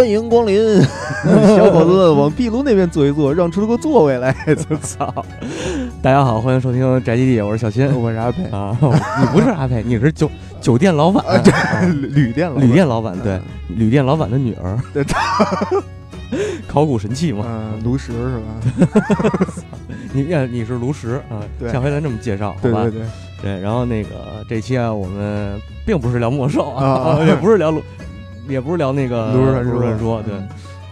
欢迎光临，小伙子往壁炉那边坐一坐，让出个座位来。我操！大家好，欢迎收听宅基地，我是小新，我是阿佩啊，你不是阿佩，你是酒酒店老板，旅店旅店老板，对，旅店老板的女儿，对，考古神器嘛，嗯，炉石是吧？你你是炉石啊？对，下回咱这么介绍，好吧？对对对，对。然后那个这期啊，我们并不是聊魔兽啊，也不是聊炉。也不是聊那个炉石传说，对，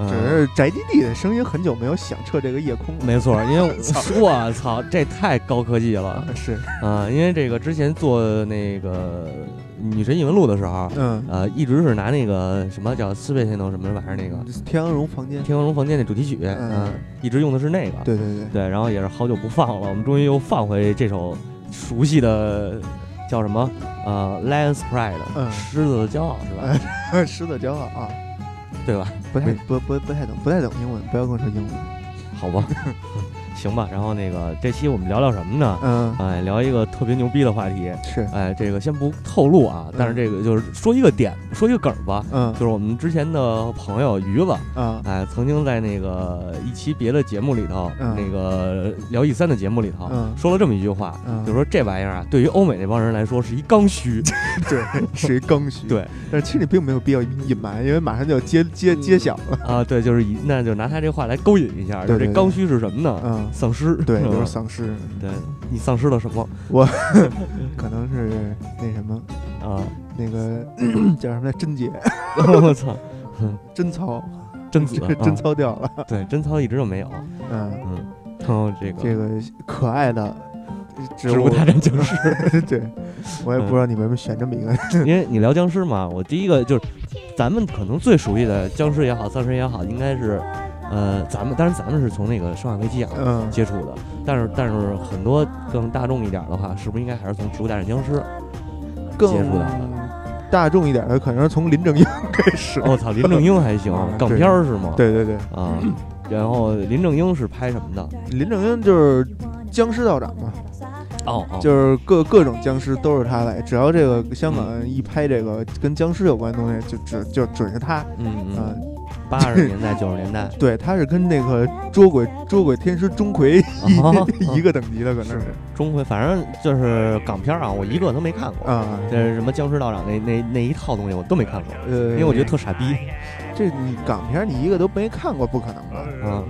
只是宅基地的声音很久没有响彻这个夜空了。没错，因为 我操，这太高科技了。是啊，因为这个之前做那个女神异闻录的时候，嗯，呃，一直是拿那个什么叫四倍天能什么玩意儿那个天鹅绒房间，天鹅绒房间那主题曲，嗯，一直用的是那个。对对对对，然后也是好久不放了，我们终于又放回这首熟悉的。叫什么？呃，Lion's Pride，狮子的骄傲是吧？狮子骄傲啊，对吧？不太不不不太懂，不太懂英文，不要跟我说英文，好吧？行吧，然后那个这期我们聊聊什么呢？嗯，哎，聊一个特别牛逼的话题。是，哎，这个先不透露啊，但是这个就是说一个点，说一个梗吧。嗯，就是我们之前的朋友鱼子，嗯，哎，曾经在那个一期别的节目里头，那个聊 E 三的节目里头，说了这么一句话，就说这玩意儿啊，对于欧美那帮人来说是一刚需，对，是一刚需。对，但是其实你并没有必要隐瞒，因为马上就要揭揭揭晓了啊。对，就是以那就拿他这话来勾引一下，就这刚需是什么呢？嗯。丧尸，对，就是丧尸。对你丧失了什么？我可能是那什么啊，那个 叫什么来？贞洁。我操，贞操，贞子，贞操掉了。对，贞操一直就没有。嗯嗯。然后这个这个可爱的植物大战僵尸。对，我也不知道你为什么选这么一个。因为你聊僵尸嘛，我第一个就是咱们可能最熟悉的僵尸也好，丧尸也好，应该是。呃，咱们当然咱们是从那个《生化危机》啊接触的，但是但是很多更大众一点的话，是不是应该还是从《植物大战僵尸》接触到的？大众一点的可能是从林正英开始。我操，林正英还行，港片是吗？对对对啊，然后林正英是拍什么的？林正英就是僵尸道长嘛。哦，就是各各种僵尸都是他来，只要这个香港一拍这个跟僵尸有关的东西，就只就准是他。嗯嗯。八十年代、九十年代，对，他是跟那个捉鬼捉鬼天师钟馗一 一个等级的，可能是钟馗。反正就是港片啊，我一个都没看过啊。这什么僵尸道长那那那一套东西我都没看过，呃，因为我觉得特傻逼。这你港片你一个都没看过，不可能吧？嗯，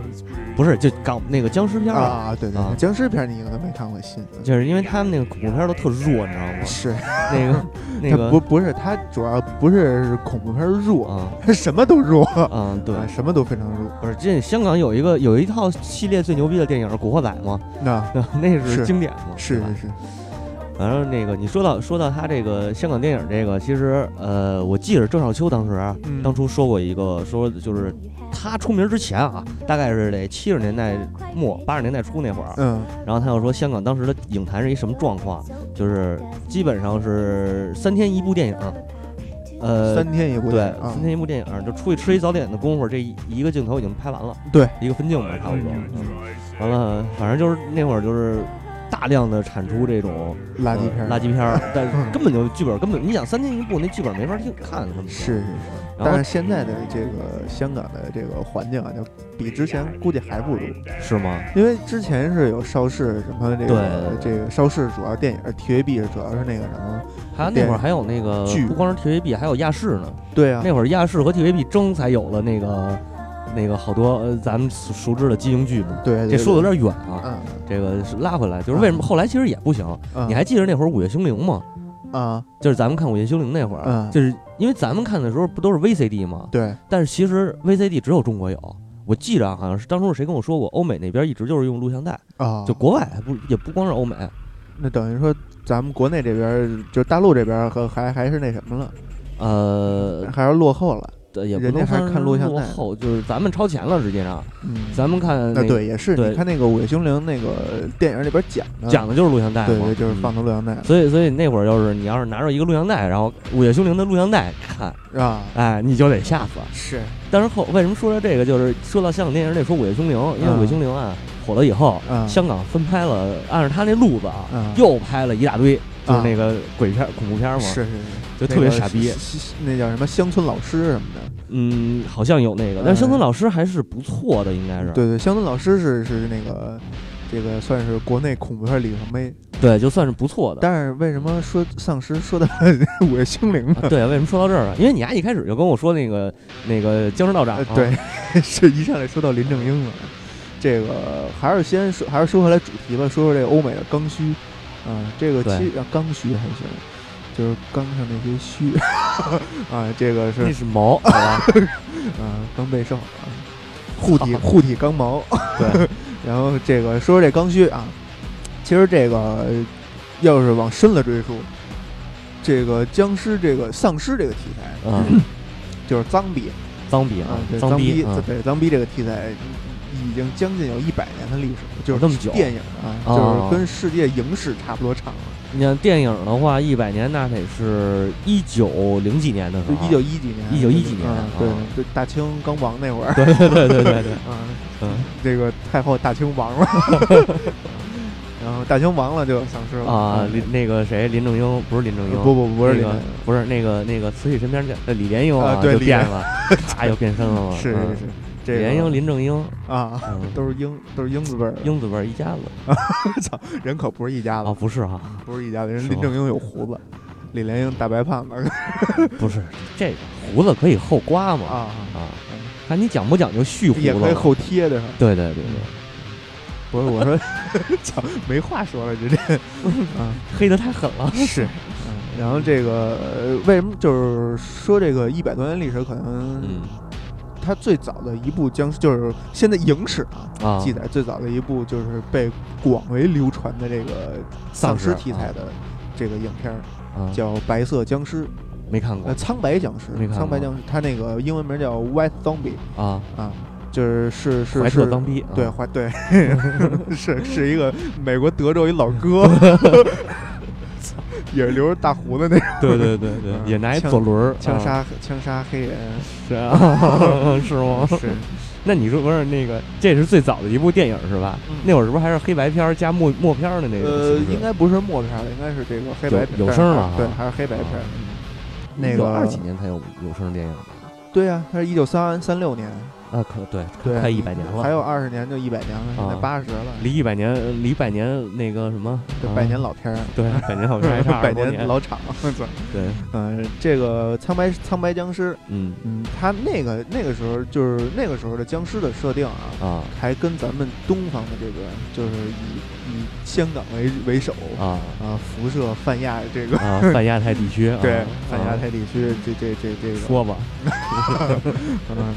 不是，就港那个僵尸片啊，对对，僵尸片你一个都没看过，信？就是因为他们那个恐怖片都特弱，你知道吗？是那个 那个不不是，他主要不是恐怖片弱啊，他什么都弱，嗯，对，什么都非常弱。不是，这香港有一个有一套系列最牛逼的电影《古惑仔》吗？那那是经典吗？是是是。反正那个，你说到说到他这个香港电影这个，其实呃，我记得郑少秋当时当初说过一个，说就是他出名之前啊，大概是得七十年代末八十年代初那会儿，嗯，然后他又说香港当时的影坛是一什么状况，就是基本上是三天一部电影，呃，三天一部对，三天一部电影，就出去吃一早点的功夫，这一个镜头已经拍完了，对，一个分镜吧，差不多，完了，反正就是那会儿就是。大量的产出这种垃圾片，垃圾片，但是根本就剧本根本，你想三天一部那剧本没法听看，是是是。但是现在的这个香港的这个环境啊，就比之前估计还不如，是吗？因为之前是有邵氏什么这个这个邵氏主要电影，TVB 主要是那个什么，还有那会儿还有那个剧，不光是 TVB，还有亚视呢。对啊，那会儿亚视和 TVB 争才有了那个。那个好多呃，咱们熟知的金庸剧嘛，对，这说的有点远啊。这个是拉回来，就是为什么后来其实也不行。你还记得那会儿《午夜凶铃》吗？啊，就是咱们看《午夜凶铃》那会儿，就是因为咱们看的时候不都是 VCD 吗？对。但是其实 VCD 只有中国有，我记着好像是当初是谁跟我说过，欧美那边一直就是用录像带啊，就国外不也不光是欧美。那等于说咱们国内这边就是大陆这边和还还是那什么了？呃，还是落后了。也不能还看录像带，后就是咱们超前了。实际上，咱们看那对也是，你看那个《午夜凶铃》那个电影里边讲的，讲的就是录像带，对对，就是放的录像带。所以所以那会儿就是你要是拿着一个录像带，然后《午夜凶铃》的录像带看，是吧？哎，你就得吓死。是，但是后为什么说到这个，就是说到香港电影，得说《午夜凶铃》，因为《午夜凶铃》啊火了以后，香港分拍了，按照他那路子啊，又拍了一大堆。就是那个鬼片、恐怖片嘛，是是是，就特别傻逼。那叫什么乡村老师什么的？嗯，好像有那个，但是乡村老师还是不错的，应该是。对对，乡村老师是是那个。这个算是国内恐怖片里程碑，对，就算是不错的。但是为什么说丧尸说的午夜凶铃呢？对，为什么说到这儿了？因为你丫一开始就跟我说那个那个僵尸道长，对，是一上来说到林正英了。这个还是先说，还是说回来主题吧，说说这个欧美的刚需。啊，这个其实刚需还行，就是刚上那些须 啊，这个是。那是毛，好吧？啊，刚被受。啊，护体护体刚毛，对。然后这个说说这刚需啊，其实这个要是往深了追溯，这个僵尸这个丧尸这个题材，嗯，就是脏逼，脏逼啊，脏逼，对，脏逼这个题材已经将近有一百年的历史了，就是这么久，电影啊，就是跟世界影史差不多长了。你像电影的话，一百年那得是一九零几年的时候，一九一几年，一九一几年，对，对，大清刚亡那会儿，对对对对对对，嗯 嗯，这个太后大清亡了，然后大清亡了就丧失了。啊，林那个谁林正英不是林正英，不不不是那个不是那个那个慈禧身边的李莲英啊，对，变了，啪 又变身了，是是是。李莲英、林正英啊，都是英，都是英子辈儿，英子辈儿一家子。操，人可不是一家子啊，不是哈，不是一家子。人林正英有胡子，李莲英大白胖子。不是这个胡子可以后刮嘛？啊啊！看你讲不讲究续胡子？也可以后贴的。对对对对，不是我说，操，没话说了，直接，啊，黑的太狠了。是，然后这个为什么就是说这个一百多年历史可能？他最早的一部僵尸，就是现在影史啊记载最早的一部，就是被广为流传的这个丧尸题材的这个影片，叫《白色僵尸》，没看过。呃苍白僵尸，苍白僵尸，它那个英文名叫 White Zombie 啊。啊，就是是是对怀对，是是一个美国德州一老哥。也是留着大胡子那种，对对对对，也拿一左轮枪杀枪杀黑人，是啊，是吗？是。那你说不是那个，这是最早的一部电影是吧？那会儿是不是还是黑白片加默默片的那个？呃，应该不是默片了，应该是这个黑白有声了，对，还是黑白片。那个二几年才有有声电影对呀，它是一九三三六年。啊，可对，快一百年了，还有二十年就一百年了，现在八十了，离一百年，离百年那个什么，百年老片儿，对，百年老片儿，百年老厂，对，嗯，这个苍白苍白僵尸，嗯嗯，他那个那个时候就是那个时候的僵尸的设定啊，啊，还跟咱们东方的这个就是以以香港为为首啊啊，辐射泛亚这个泛亚太地区，对，泛亚太地区 这这这这个说吧，嗯。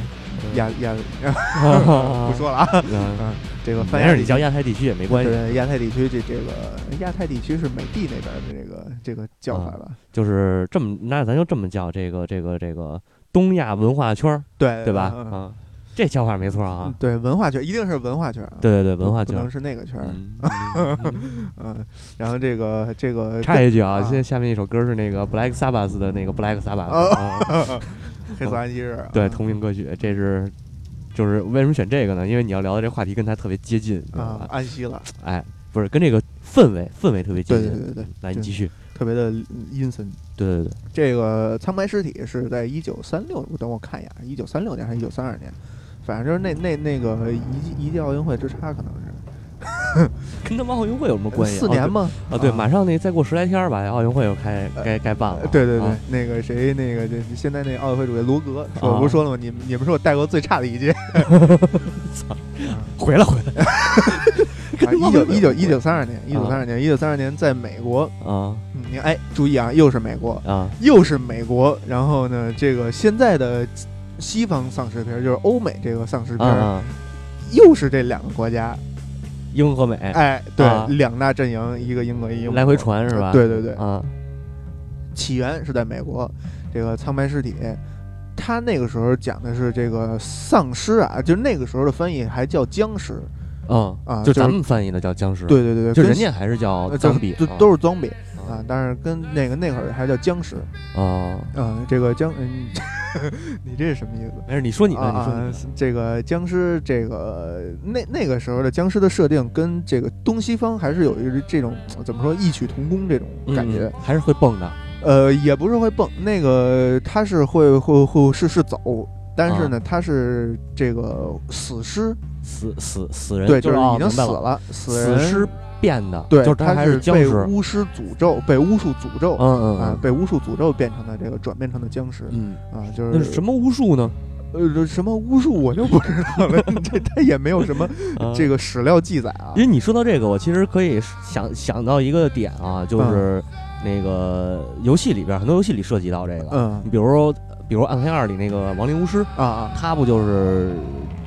亚亚，不说了啊。嗯，这个反正你叫亚太地区也没关系。对，亚太地区这这个亚太地区是美帝那边的这个这个叫法吧？就是这么，那咱就这么叫这个这个这个东亚文化圈对对吧？啊，这叫法没错啊。对，文化圈一定是文化圈。对对对，文化圈不能是那个圈。嗯，然后这个这个插一句啊，现在下面一首歌是那个 Black Sabbath 的那个 Black Sabbath。黑色安息日，对同名歌曲，这是就是为什么选这个呢？因为你要聊的这话题跟他特别接近啊，安息了，哎，不是跟这个氛围氛围特别接近，对对对对，来你继续，特别的阴森，对对对，这个苍白尸体是在一九三六，等我看一眼，一九三六年还是一九三二年，反正就是那那那个一一届奥运会之差可能是。跟他们奥运会有什么关系？四年吗？啊，对，马上那再过十来天吧，奥运会又开该该办了。对对对，那个谁，那个这现在那奥运会主席罗格，我不是说了吗？你你们是我带过最差的一届。操！回来回来。一九一九一九三二年，一九三二年，一九三二年在美国啊。你哎，注意啊，又是美国啊，又是美国。然后呢，这个现在的西方丧尸片就是欧美这个丧尸片，又是这两个国家。英和美，哎，对，两大阵营，一个英国，一个来回传是吧？对对对，啊，起源是在美国，这个苍白尸体，他那个时候讲的是这个丧尸啊，就那个时候的翻译还叫僵尸，嗯啊，就咱们翻译的叫僵尸，对对对对，就人家还是叫 zombie，都是 zombie，啊，但是跟那个那会儿还叫僵尸啊啊，这个僵嗯，你这是什么意思？没事，你说你的，你说这个僵尸，这个那那个时候的僵尸的设定跟这个东西方还是有一这种怎么说异曲同工这种感觉，还是会蹦的。呃，也不是会蹦，那个他是会会会是是走，但是呢，他是这个死尸，死死死人，对，就是已经死了，死尸变的，对，就是他是被巫师诅咒，被巫术诅咒，嗯嗯啊，被巫术诅咒变成的这个转变成的僵尸，嗯啊，就是什么巫术呢？呃，什么巫术我就不知道了，这他也没有什么这个史料记载啊。因为你说到这个，我其实可以想想到一个点啊，就是那个游戏里边很多游戏里涉及到这个，嗯，你比如比如《暗黑二》里那个亡灵巫师啊啊，他不就是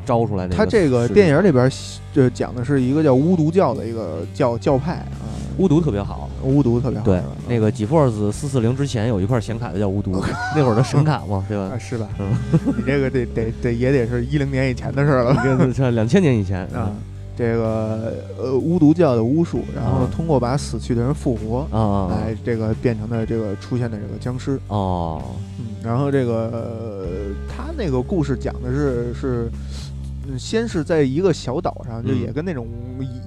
招出来的？他这个电影里边就讲的是一个叫巫毒教的一个教教派啊。巫毒特别好，巫毒特别好。对，那个 GeForce 四四零之前有一块显卡的叫巫毒，那会儿的神卡嘛，对吧？是吧？嗯，你这个得得得也得是一零年以前的事了，这两千年以前 啊。这个呃巫毒教的巫术，然后通过把死去的人复活啊，来这个变成的这个出现的这个僵尸哦。嗯，然后这个他那个故事讲的是是。嗯，先是在一个小岛上，就也跟那种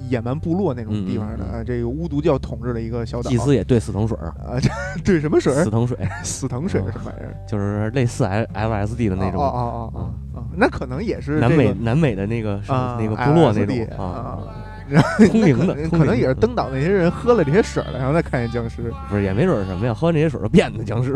野蛮部落那种地方的，这个巫毒教统治的一个小岛。祭司也兑死藤水啊，兑什么水？死藤水，死藤水是什么玩意儿？就是类似 L L S D 的那种。哦哦哦哦，那可能也是南美南美的那个那个部落那种啊。通灵的，可能也是登岛那些人喝了这些水了，然后再看见僵尸。不是，也没准什么呀，喝完这些水就变的僵尸。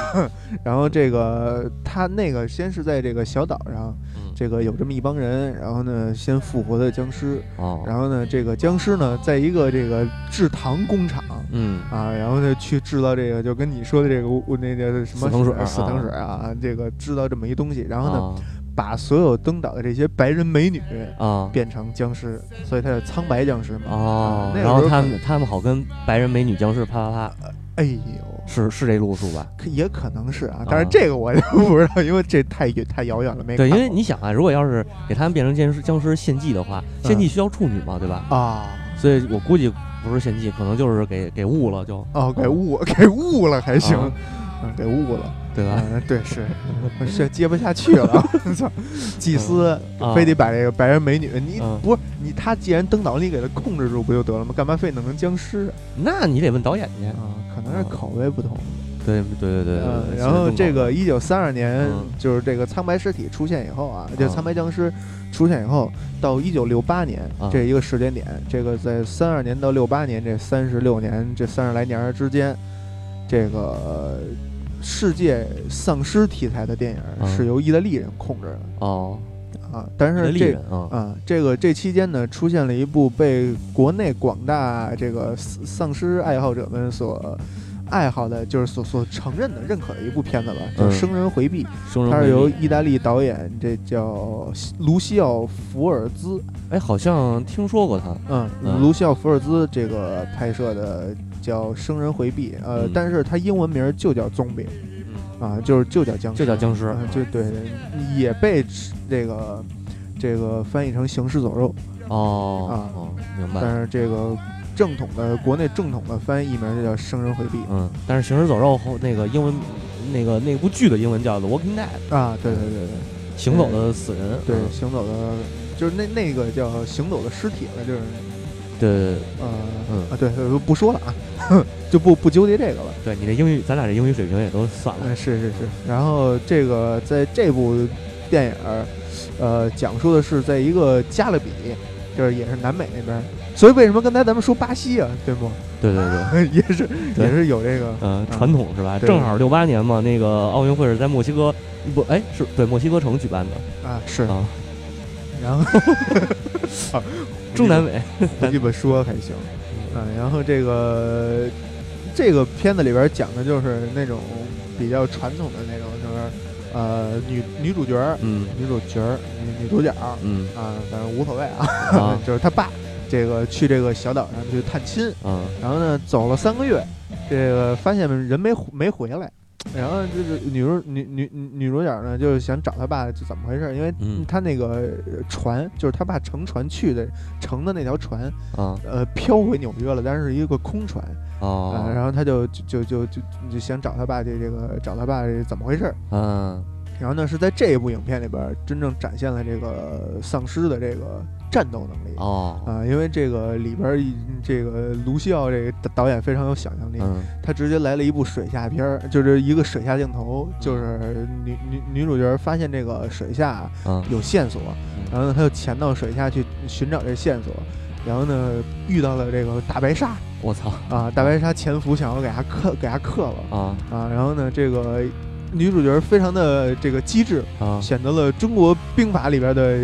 然后这个他那个先是在这个小岛上。这个有这么一帮人，然后呢，先复活的僵尸，哦，然后呢，这个僵尸呢，在一个这个制糖工厂，嗯。啊，然后呢，去制造这个，就跟你说的这个，那个什么死藤水，死藤水啊，这个制造这么一东西，然后呢，把所有登岛的这些白人美女啊。变成僵尸，所以他叫苍白僵尸嘛，哦，然后他们他们好跟白人美女僵尸啪啪啪，哎呦。是是这路数吧？可也可能是啊，但是这个我就不知道，因为这太远太遥远了，没对。因为你想啊，如果要是给他们变成僵尸僵尸献祭的话，献祭需要处女嘛，对吧？啊，所以我估计不是献祭，可能就是给给误了，就哦，给误给误了还行，嗯，给误了。对吧？对，是 是接不下去了。操，祭司非得把这个白人美女，你不是你他既然登岛，你给他控制住不就得了吗？干嘛非弄成僵尸？那你得问导演去啊，可能是口味不同。对对对对对。然后这个一九三二年，就是这个苍白尸体出现以后啊，就苍白僵尸出现以后，到一九六八年这一个时间点，这个在三二年到六八年这三十六年这三十来年之间，这个。世界丧尸题材的电影是由意大利人控制的。哦，啊，但是这啊，这个这期间呢，出现了一部被国内广大这个丧尸爱好者们所爱好的，就是所所承认的、认可的一部片子吧，叫《生人回避》，它是由意大利导演，这叫卢西奥·福尔兹，哎，好像听说过他，嗯，卢西奥·福尔兹这个拍摄的。叫生人回避，呃，但是它英文名就叫 zombie，啊，就是就叫僵尸，就叫僵尸，就对，也被这个这个翻译成行尸走肉，哦，啊，明白。但是这个正统的国内正统的翻译名就叫生人回避，嗯，但是行尸走肉后那个英文那个那部剧的英文叫 The Walking Dead，啊，对对对对，行走的死人，对，行走的，就是那那个叫行走的尸体了，就是。对，呃，嗯啊，对，不说了啊，就不不纠结这个了。对你的英语，咱俩这英语水平也都算了。是是是。然后这个在这部电影，呃，讲述的是在一个加勒比，就是也是南美那边。所以为什么刚才咱们说巴西啊？对不？对对对，也是也是有这个嗯传统是吧？正好六八年嘛，那个奥运会是在墨西哥，不，哎，是对墨西哥城举办的啊，是啊。然后。中南美，这本说还行，嗯，然后这个这个片子里边讲的就是那种比较传统的那种，就是呃女女主角，嗯，女主角，女女主角，嗯啊，反正无所谓啊，就是他爸这个去这个小岛上去探亲，嗯，然后呢走了三个月，这个发现人没没回来，然后就是女主女女女主角呢，就是想找他爸，就怎么回事？因为他那个船，就是他爸乘船去的，乘的那条船啊，呃，飘回纽约了，但是是一个空船啊。然后他就就就就就想找他爸，这这个找他爸怎么回事？嗯。然后呢，是在这一部影片里边真正展现了这个丧尸的这个战斗能力。哦。啊，因为这个里边这个卢西奥这个导演非常有想象力，他直接来了一部水下片儿，就是一个水下镜头，就是女女女主角发现这个水下有线索，然后呢，他就潜到水下去寻找这线索，然后呢，遇到了这个大白鲨，我操。啊，大白鲨潜伏想要给他克给他克了。啊。啊，然后呢，这个。女主角非常的这个机智啊，选择了中国兵法里边的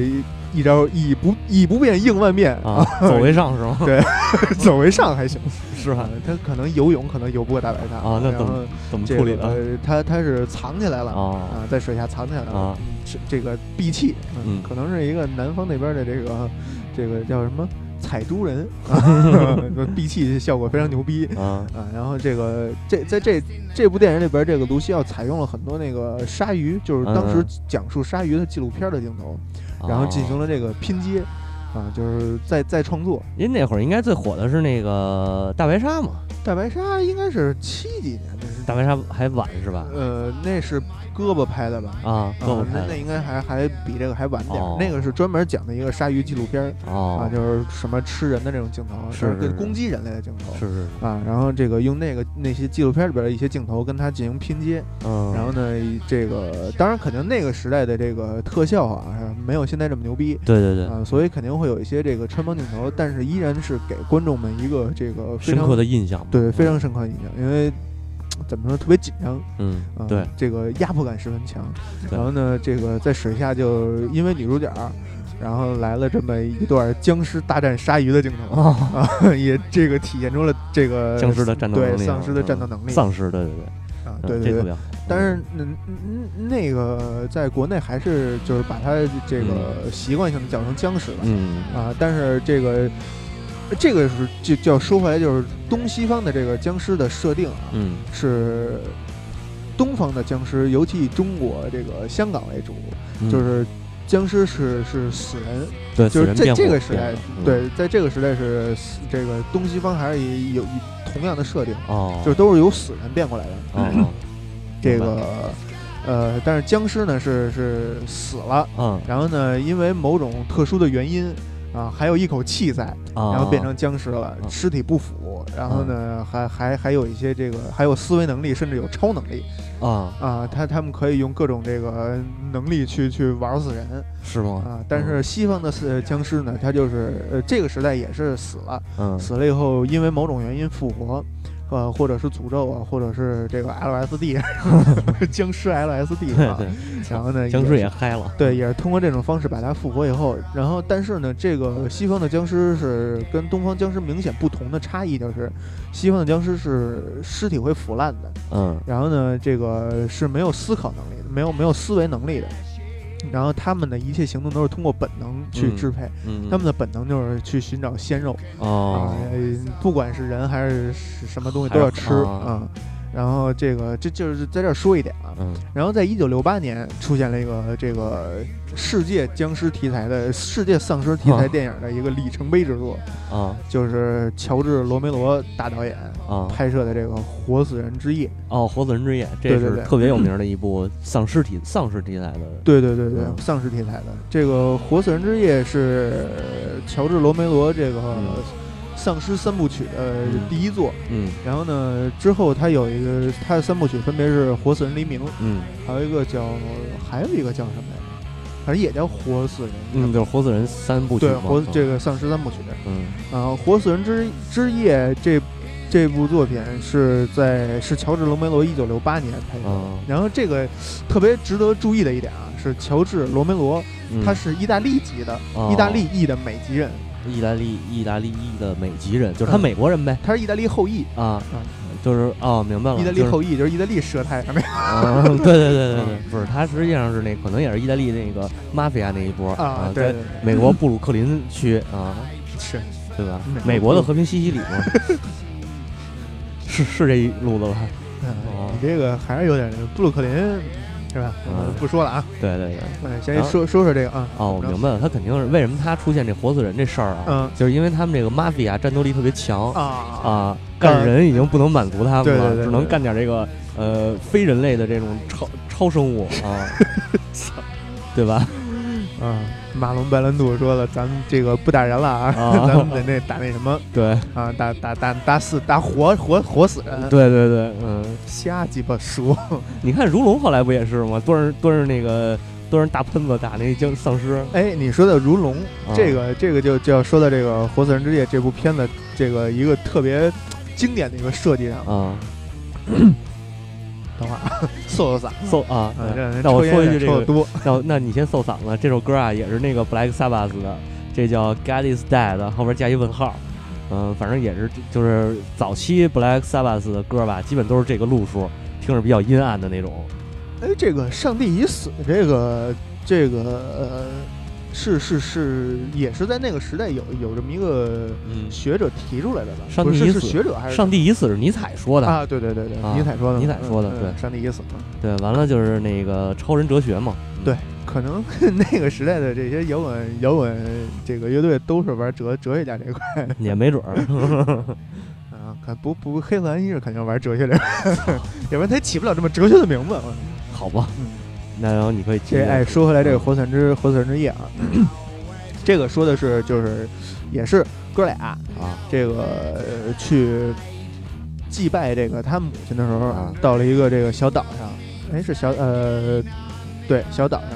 一招“以不以不变应万变”啊，走为上是吗？对，走为上还行，是吧？他可能游泳可能游不过大白鲨。啊，那怎么怎么处理的？他他是藏起来了啊，在水下藏起来了。啊，是这个闭气，嗯，可能是一个南方那边的这个这个叫什么？采珠人。啊，闭气效果非常牛逼。啊。啊！然后这个这在这这部电影里边，这个卢西奥采用了很多那个鲨鱼，就是当时讲述鲨鱼的纪录片的镜头，然后进行了这个拼接啊，就是在在创作。因为那会儿应该最火的是那个大白鲨嘛，大白鲨应该是七几年的，大白鲨还晚是吧？呃，那是。胳膊拍的吧？啊，胳膊拍，那应该还还比这个还晚点。那个是专门讲的一个鲨鱼纪录片啊，就是什么吃人的这种镜头，是攻击人类的镜头，是是啊。然后这个用那个那些纪录片里边的一些镜头跟它进行拼接，嗯。然后呢，这个当然肯定那个时代的这个特效啊，没有现在这么牛逼。对对对啊，所以肯定会有一些这个穿帮镜头，但是依然是给观众们一个这个深刻的印象。对，非常深刻的印象，因为。怎么说特别紧张？嗯，对，这个压迫感十分强。然后呢，这个在水下就因为女主角，然后来了这么一段僵尸大战鲨鱼的镜头啊，也这个体现出了这个僵尸的战斗能力，丧尸的战斗能力，丧尸，对对对，啊，对对对。但是那那个在国内还是就是把它这个习惯性的叫成僵尸了，嗯啊，但是这个。这个是就就要说回来，就是东西方的这个僵尸的设定啊，嗯，是东方的僵尸，尤其以中国这个香港为主，就是僵尸是是死人，对，就是在这个时代，对，在这个时代是这个东西方还是以有同样的设定，哦，就是都是由死人变过来的，哦，这个呃，但是僵尸呢是是死了，嗯，然后呢，因为某种特殊的原因。啊，还有一口气在，然后变成僵尸了，尸体不腐，然后呢，还还还有一些这个，还有思维能力，甚至有超能力，啊啊，他他们可以用各种这个能力去去玩死人，是吗？啊，但是西方的死僵尸呢，他就是呃这个时代也是死了，嗯，死了以后因为某种原因复活。呃，或者是诅咒啊，或者是这个 LSD，僵尸 LSD 啊，对，然后呢，僵尸也嗨了，对，也是通过这种方式把它复活以后，然后但是呢，这个西方的僵尸是跟东方僵尸明显不同的差异，就是西方的僵尸是尸体会腐烂的，嗯，然后呢，这个是没有思考能力的，没有没有思维能力的。然后他们的一切行动都是通过本能去支配，他们的本能就是去寻找鲜肉啊，不管是人还是什么东西都要吃啊。然后这个这就是在这儿说一点啊，然后在一九六八年出现了一个这个世界僵尸题材的世界丧尸题材电影的一个里程碑之作啊，就是乔治罗梅罗大导演啊。拍摄的这个《活死人之夜》哦，《活死人之夜》这是特别有名的一部丧尸题丧尸题材的，对对对对，丧尸题材的。这个《活死人之夜》是乔治罗梅罗这个。丧尸三部曲的第一作，嗯，然后呢，之后他有一个他的三部曲分别是《活死人黎明》，嗯，还有一个叫还有一个叫什么来着？反正也叫《活死人》，嗯，就是《活死人三部曲》对，活这个丧尸三部曲，嗯，啊，《活死人之之夜》这这部作品是在是乔治·罗梅罗一九六八年拍的，然后这个特别值得注意的一点啊，是乔治·罗梅罗他是意大利籍的，意大利裔的美籍人。意大利意大利裔的美籍人，就是他美国人呗，他是意大利后裔啊，就是哦，明白了，意大利后裔就是意大利舌苔？对对对对对，不是，他实际上是那可能也是意大利那个马菲亚那一波啊，在美国布鲁克林区啊，是，对吧？美国的和平西西里嘛，是是这一路子吧？你这个还是有点布鲁克林。是吧？嗯，不说了啊。对对对，先说说说这个啊。哦，我明白了，他肯定是为什么他出现这活死人这事儿啊？嗯，就是因为他们这个马菲亚战斗力特别强啊啊，干人已经不能满足他们了，只能干点这个呃非人类的这种超超生物啊，对吧？啊。马龙白兰度说了：“咱们这个不打人了啊，咱们得那打那什么？对啊，打打打打死打活活活死人。对对对，嗯，瞎鸡巴说。你看如龙后来不也是吗？端着端着那个端着大喷子打那僵丧尸。哎，你说的如龙，这个这个就就要说到这个《活死人之夜》这部片子这个一个特别经典的一个设计上啊。”等会儿，搜搜嗓，搜啊！那我说一句这个，那那你先搜嗓子。这首歌啊，也是那个 Black Sabbath 的，这叫 God Is Dead，后边加一问号。嗯，反正也是，就是早期 Black Sabbath 的歌吧，基本都是这个路数，听着比较阴暗的那种。哎，这个上帝已死，这个这个呃。是是是，也是在那个时代有有这么一个学者提出来的吧？上帝已死，学者还是上帝已死是尼采说的啊？对对对对，尼采说的，尼采说的，对，上帝已死。对，完了就是那个超人哲学嘛。对，可能 那个时代的这些摇滚摇滚这个乐队都是玩哲哲学家这块，也没准儿 啊。看不不，黑色安息日肯定玩哲学的，要不然他起不了这么哲学的名字。好吧。那然后你可以这哎，说回来这个《活死人之活死人之夜 》啊，这个说的是就是也是哥俩啊，这个去祭拜这个他母亲的时候啊，到了一个这个小岛上，哎是小呃对小岛上，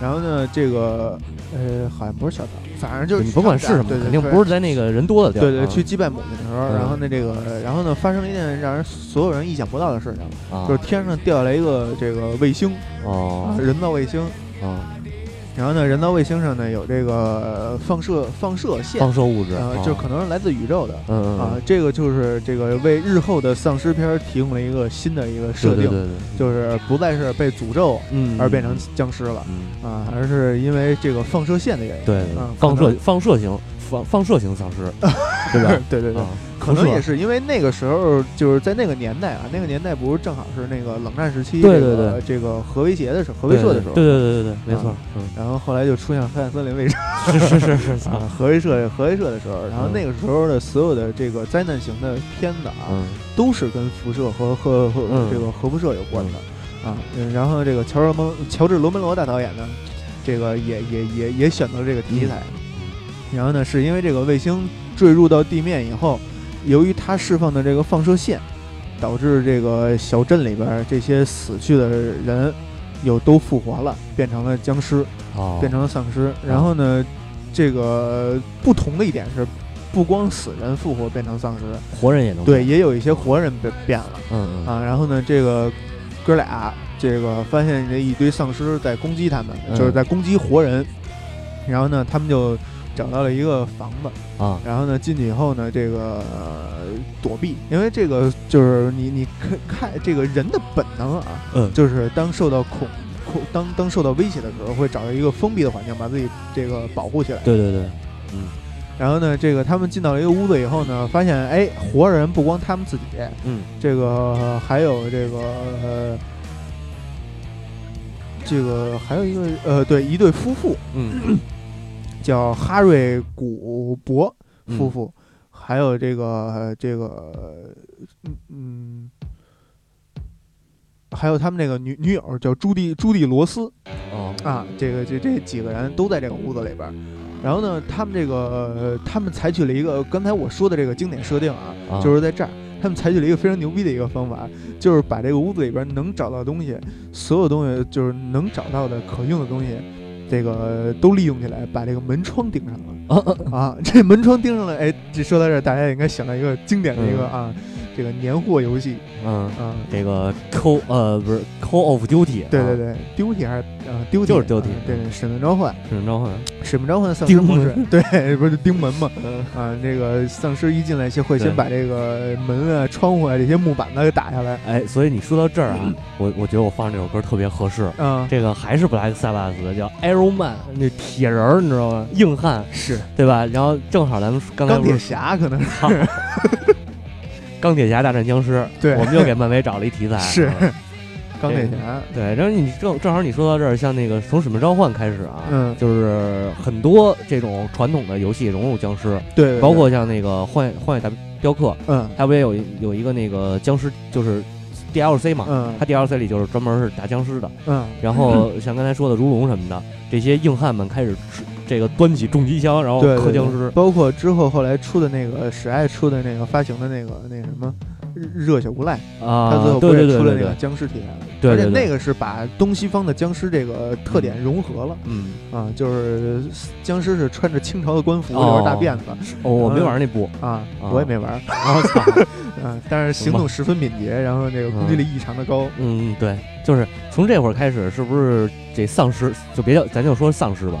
然后呢这个呃好像不是小岛。反正就是你甭管是什么，肯定不是在那个人多的地儿。对对，去祭拜母亲的时候，然后呢，这个，然后呢，发生了一件让人所有人意想不到的事情，就是天上掉下来一个这个卫星，哦，人造卫星，啊。然后呢，人造卫星上呢有这个放射放射线，放射物质，就可能是来自宇宙的，嗯啊，这个就是这个为日后的丧尸片提供了一个新的一个设定，就是不再是被诅咒而变成僵尸了，啊，而是因为这个放射线的原因，对，放射放射型放放射型丧尸，对吧？对对对。可能也是因为那个时候就是在那个年代啊，那个年代不是正好是那个冷战时期，对对对，这个核威胁的时候，核威慑的时候，对对对对对，没错。嗯，然后后来就出现黑暗森林卫士，是是是是 啊，核威慑核威慑的时候，然后那个时候的所有的这个灾难型的片子啊，都是跟辐射和和和这个核辐射有关的啊。然后这个乔治蒙乔治罗门罗大导演呢，这个也也也也选择这个题材，然后呢，是因为这个卫星坠入到地面以后。由于它释放的这个放射线，导致这个小镇里边这些死去的人又都复活了，变成了僵尸，变成了丧尸。然后呢，这个不同的一点是，不光死人复活变成丧尸，活人也能对，也有一些活人变变了。嗯嗯啊，然后呢，这个哥俩这个发现这一堆丧尸在攻击他们，就是在攻击活人。然后呢，他们就。找到了一个房子。啊，然后呢，进去以后呢，这个躲避，因为这个就是你你看看这个人的本能啊，嗯，就是当受到恐恐当当受到威胁的时候，会找到一个封闭的环境，把自己这个保护起来。对对对，嗯，然后呢，这个他们进到了一个屋子以后呢，发现哎，活人不光他们自己，嗯，这个还有这个呃，这个还有一个呃，对，一对夫妇，嗯。叫哈瑞古博夫妇，还有这个这个，嗯嗯，还有他们那个女女友叫朱迪朱迪罗斯，啊，这个这这几个人都在这个屋子里边。然后呢，他们这个他们采取了一个刚才我说的这个经典设定啊，就是在这儿，他们采取了一个非常牛逼的一个方法，就是把这个屋子里边能找到东西，所有东西就是能找到的可用的东西。这个都利用起来，把这个门窗钉上了啊！这门窗钉上了，哎，这说到这儿，大家应该想到一个经典的一个啊。这个年货游戏，嗯嗯，这个 Call 呃不是 Call of Duty，对对对，Duty 还是呃 Duty，就是 Duty，对对，使命召唤，使命召唤，使命召唤丧尸模式，对，不是钉门嘛，啊，这个丧尸一进来先会先把这个门啊、窗户啊这些木板子给打下来，哎，所以你说到这儿啊，我我觉得我放这首歌特别合适，嗯，这个还是 Black Sabbath 的叫 Iron Man，那铁人儿你知道吗？硬汉是对吧？然后正好咱们刚才钢铁侠可能是。钢铁侠大战僵尸，对，我们又给漫威找了一题材，是 钢铁侠。对，然后你正正好你说到这儿，像那个从使命召唤开始啊，嗯，就是很多这种传统的游戏融入僵尸，对，包括像那个幻幻野大镖客，嗯，它不也有有一个那个僵尸，就是 DLC 嘛，嗯，它 DLC 里就是专门是打僵尸的，嗯，然后像刚才说的如龙什么的，这些硬汉们开始这个端起重机枪，然后磕僵尸，包括之后后来出的那个史爱出的那个发行的那个那什么。热血无赖啊，他最后不是出了那个僵尸题材，对，而且那个是把东西方的僵尸这个特点融合了，嗯啊，就是僵尸是穿着清朝的官服，留着大辫子。哦，我没玩那部啊，我也没玩。我 操，嗯，但是行动十分敏捷，然后那个攻击力异常的高。嗯，对，就是从这会儿开始，是不是这丧尸就别叫咱就说丧尸吧？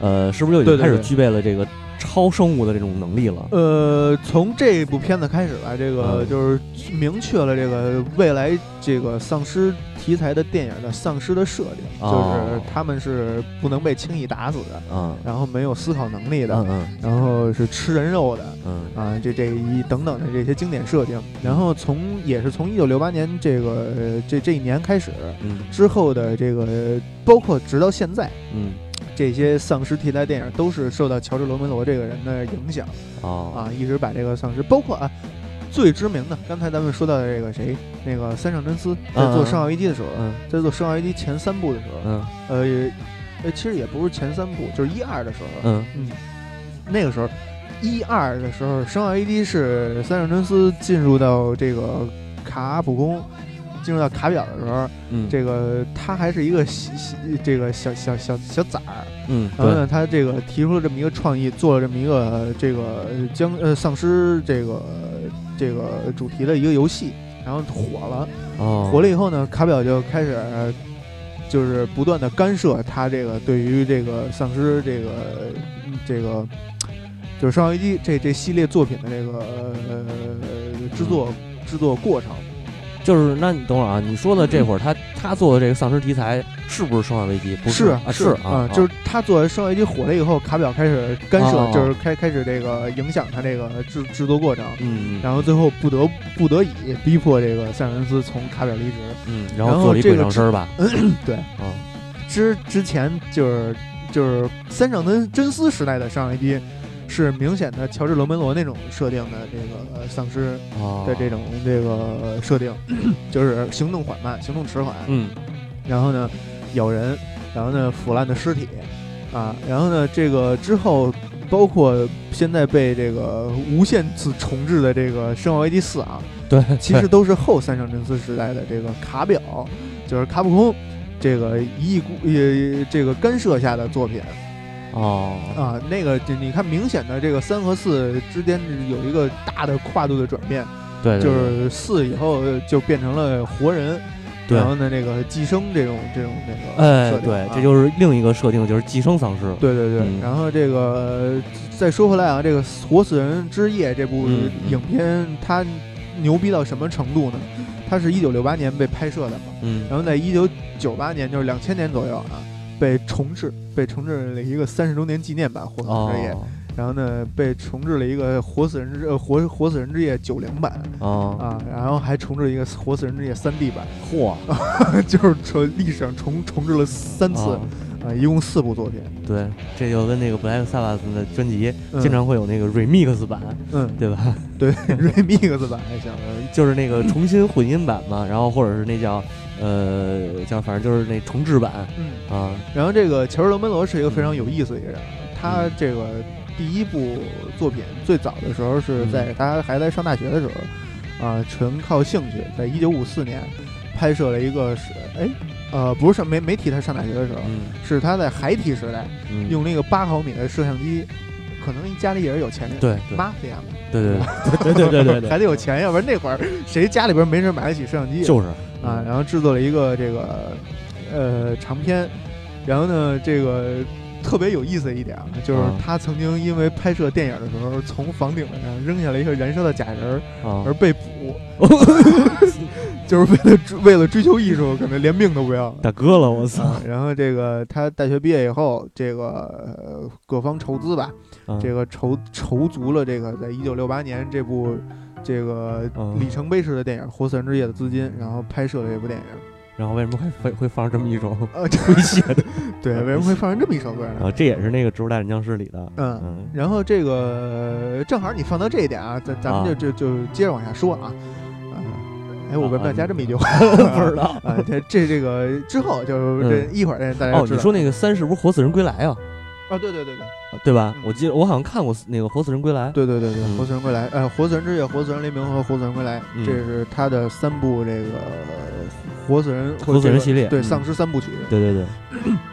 呃，是不是就已经开始具备了这个？超生物的这种能力了。呃，从这部片子开始吧，这个就是明确了这个未来这个丧尸题材的电影的丧尸的设定，就是他们是不能被轻易打死的，嗯，然后没有思考能力的，嗯嗯，然后是吃人肉的，嗯啊，这这一等等的这些经典设定。然后从也是从一九六八年这个这这一年开始，嗯，之后的这个包括直到现在，嗯。这些丧尸题材电影都是受到乔治·罗梅罗这个人的影响啊，一直把这个丧尸，包括啊最知名的，刚才咱们说到的这个谁，那个三上真司在做《生化危机》的时候，在做《生化危机》前三部的时候，嗯，呃，呃，其实也不是前三部，就是一二的时候，嗯。嗯，那个时候一二的时候，《生化危机》是三上真司进入到这个卡普空。进入到卡表的时候，嗯，这个他还是一个小这个小小小小崽儿，嗯，然后呢，他这个提出了这么一个创意，做了这么一个这个僵呃丧尸这个这个主题的一个游戏，然后火了，哦，火了以后呢，卡表就开始就是不断的干涉他这个对于这个丧尸这个这个就是《生化危机》这这系列作品的这个呃制作制作过程。就是，那你等会儿啊，你说的这会儿他他做的这个丧尸题材是不是《生化危机》？不是啊，是啊，就是他做的《生化危机》火了以后，卡表开始干涉，就是开开始这个影响他这个制制作过程，嗯，然后最后不得不得已逼迫这个塞尔恩斯从卡表离职，嗯，然后做了一鬼上身吧，对，啊，之之前就是就是三上真真丝时代的《生化危机》。是明显的乔治·罗梅罗那种设定的这个丧尸的这种这个设定，就是行动缓慢，行动迟缓，嗯，然后呢咬人，然后呢腐烂的尸体，啊，然后呢这个之后包括现在被这个无限次重置的这个《生化危机四》啊，对，其实都是后三上真司时代的这个卡表，就是卡普空这个一意孤呃这个干涉下的作品。哦啊，那个就你看，明显的这个三和四之间有一个大的跨度的转变，对，就是四以后就变成了活人，然后呢，那个寄生这种这种那个，哎，对，这就是另一个设定，就是寄生丧尸，对对对。然后这个再说回来啊，这个《活死人之夜》这部影片它牛逼到什么程度呢？它是一九六八年被拍摄的嘛，嗯，然后在一九九八年，就是两千年左右啊。被重置，被重置了一个三十周年纪念版《活死人之夜》，然后呢，被重置了一个《活死人之呃活活死人之夜》九零版，啊，然后还重置了一个《活死人之夜》三 D 版，嚯，就是从历史上重重置了三次，啊，一共四部作品。对，这就跟那个 Black Sabbath 的专辑经常会有那个 Remix 版，嗯，对吧？对，Remix 版还行，就是那个重新混音版嘛，然后或者是那叫。呃，叫反正就是那重置版，嗯啊，然后这个乔治·罗门罗是一个非常有意思的一个人，他这个第一部作品最早的时候是在他还在上大学的时候，啊，纯靠兴趣，在一九五四年拍摄了一个是，哎，呃，不是没没提他上大学的时候，是他在孩提时代用那个八毫米的摄像机，可能家里也是有钱人，对，妈这样的，对对。对对 对对对，还得有钱，要不然那会儿谁家里边没人买得起摄像机？就是。啊，然后制作了一个这个呃长片，然后呢，这个特别有意思的一点啊，就是他曾经因为拍摄电影的时候，从房顶上扔下了一个燃烧的假人而被捕，就是为了为了追求艺术，可能连命都不要了。大哥了，我操！然后这个他大学毕业以后，这个各方筹资吧，这个筹筹足了这个在一九六八年这部。这个里程碑式的电影《活死人之夜》的资金，然后拍摄了这部电影。然后为什么会会会放这么一首呃诙谐的？对，为什么会放这么一首歌呢？啊，这也是那个《植物大战僵尸》里的。嗯嗯。然后这个正好你放到这一点啊，咱咱们就就就接着往下说啊。哎，我为什么要加这么一句话？不知道啊。这这这个之后就这一会儿大家哦，你说那个三是不是《活死人归来》啊？啊，对对对对，对吧？我记得我好像看过那个《活死人归来》。对对对对，《活死人归来》呃，《活死人之夜》《活死人黎明》和《活死人归来》，这是他的三部这个活死人活死人系列，对丧尸三部曲。对对对。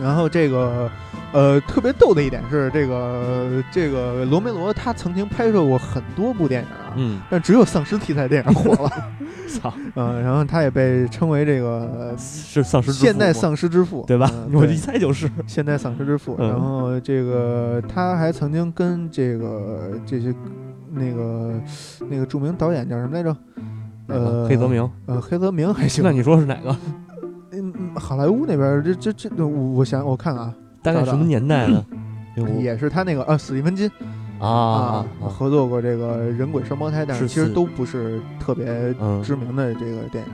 然后这个呃，特别逗的一点是，这个这个罗梅罗他曾经拍摄过很多部电影啊，嗯，但只有丧尸题材电影火了。操，嗯，然后他也被称为这个是丧尸现代丧尸之父，对吧？我一猜就是现代丧尸之父。然后这个他还曾经跟这个这些那个那个著名导演叫什么来着？呃，黑泽明。呃，黑泽明还行。那你说是哪个？嗯，好莱坞那边这这这，我想我看啊，大概什么年代呢？也是他那个啊，史蒂芬金。啊，合作过这个人鬼双胞胎，但是其实都不是特别知名的这个电影。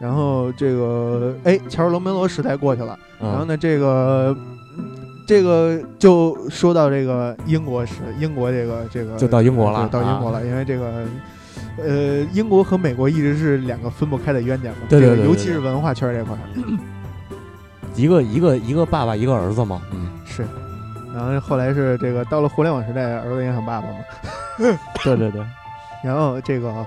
然后这个哎，乔治·罗梅罗时代过去了，然后呢，这个这个就说到这个英国史，英国这个这个就到英国了，到英国了，因为这个呃，英国和美国一直是两个分不开的冤家嘛，对对对，尤其是文化圈这块，一个一个一个爸爸，一个儿子嘛，嗯，是。然后后来是这个到了互联网时代，儿子影响爸爸嘛？对 对对。然后这个，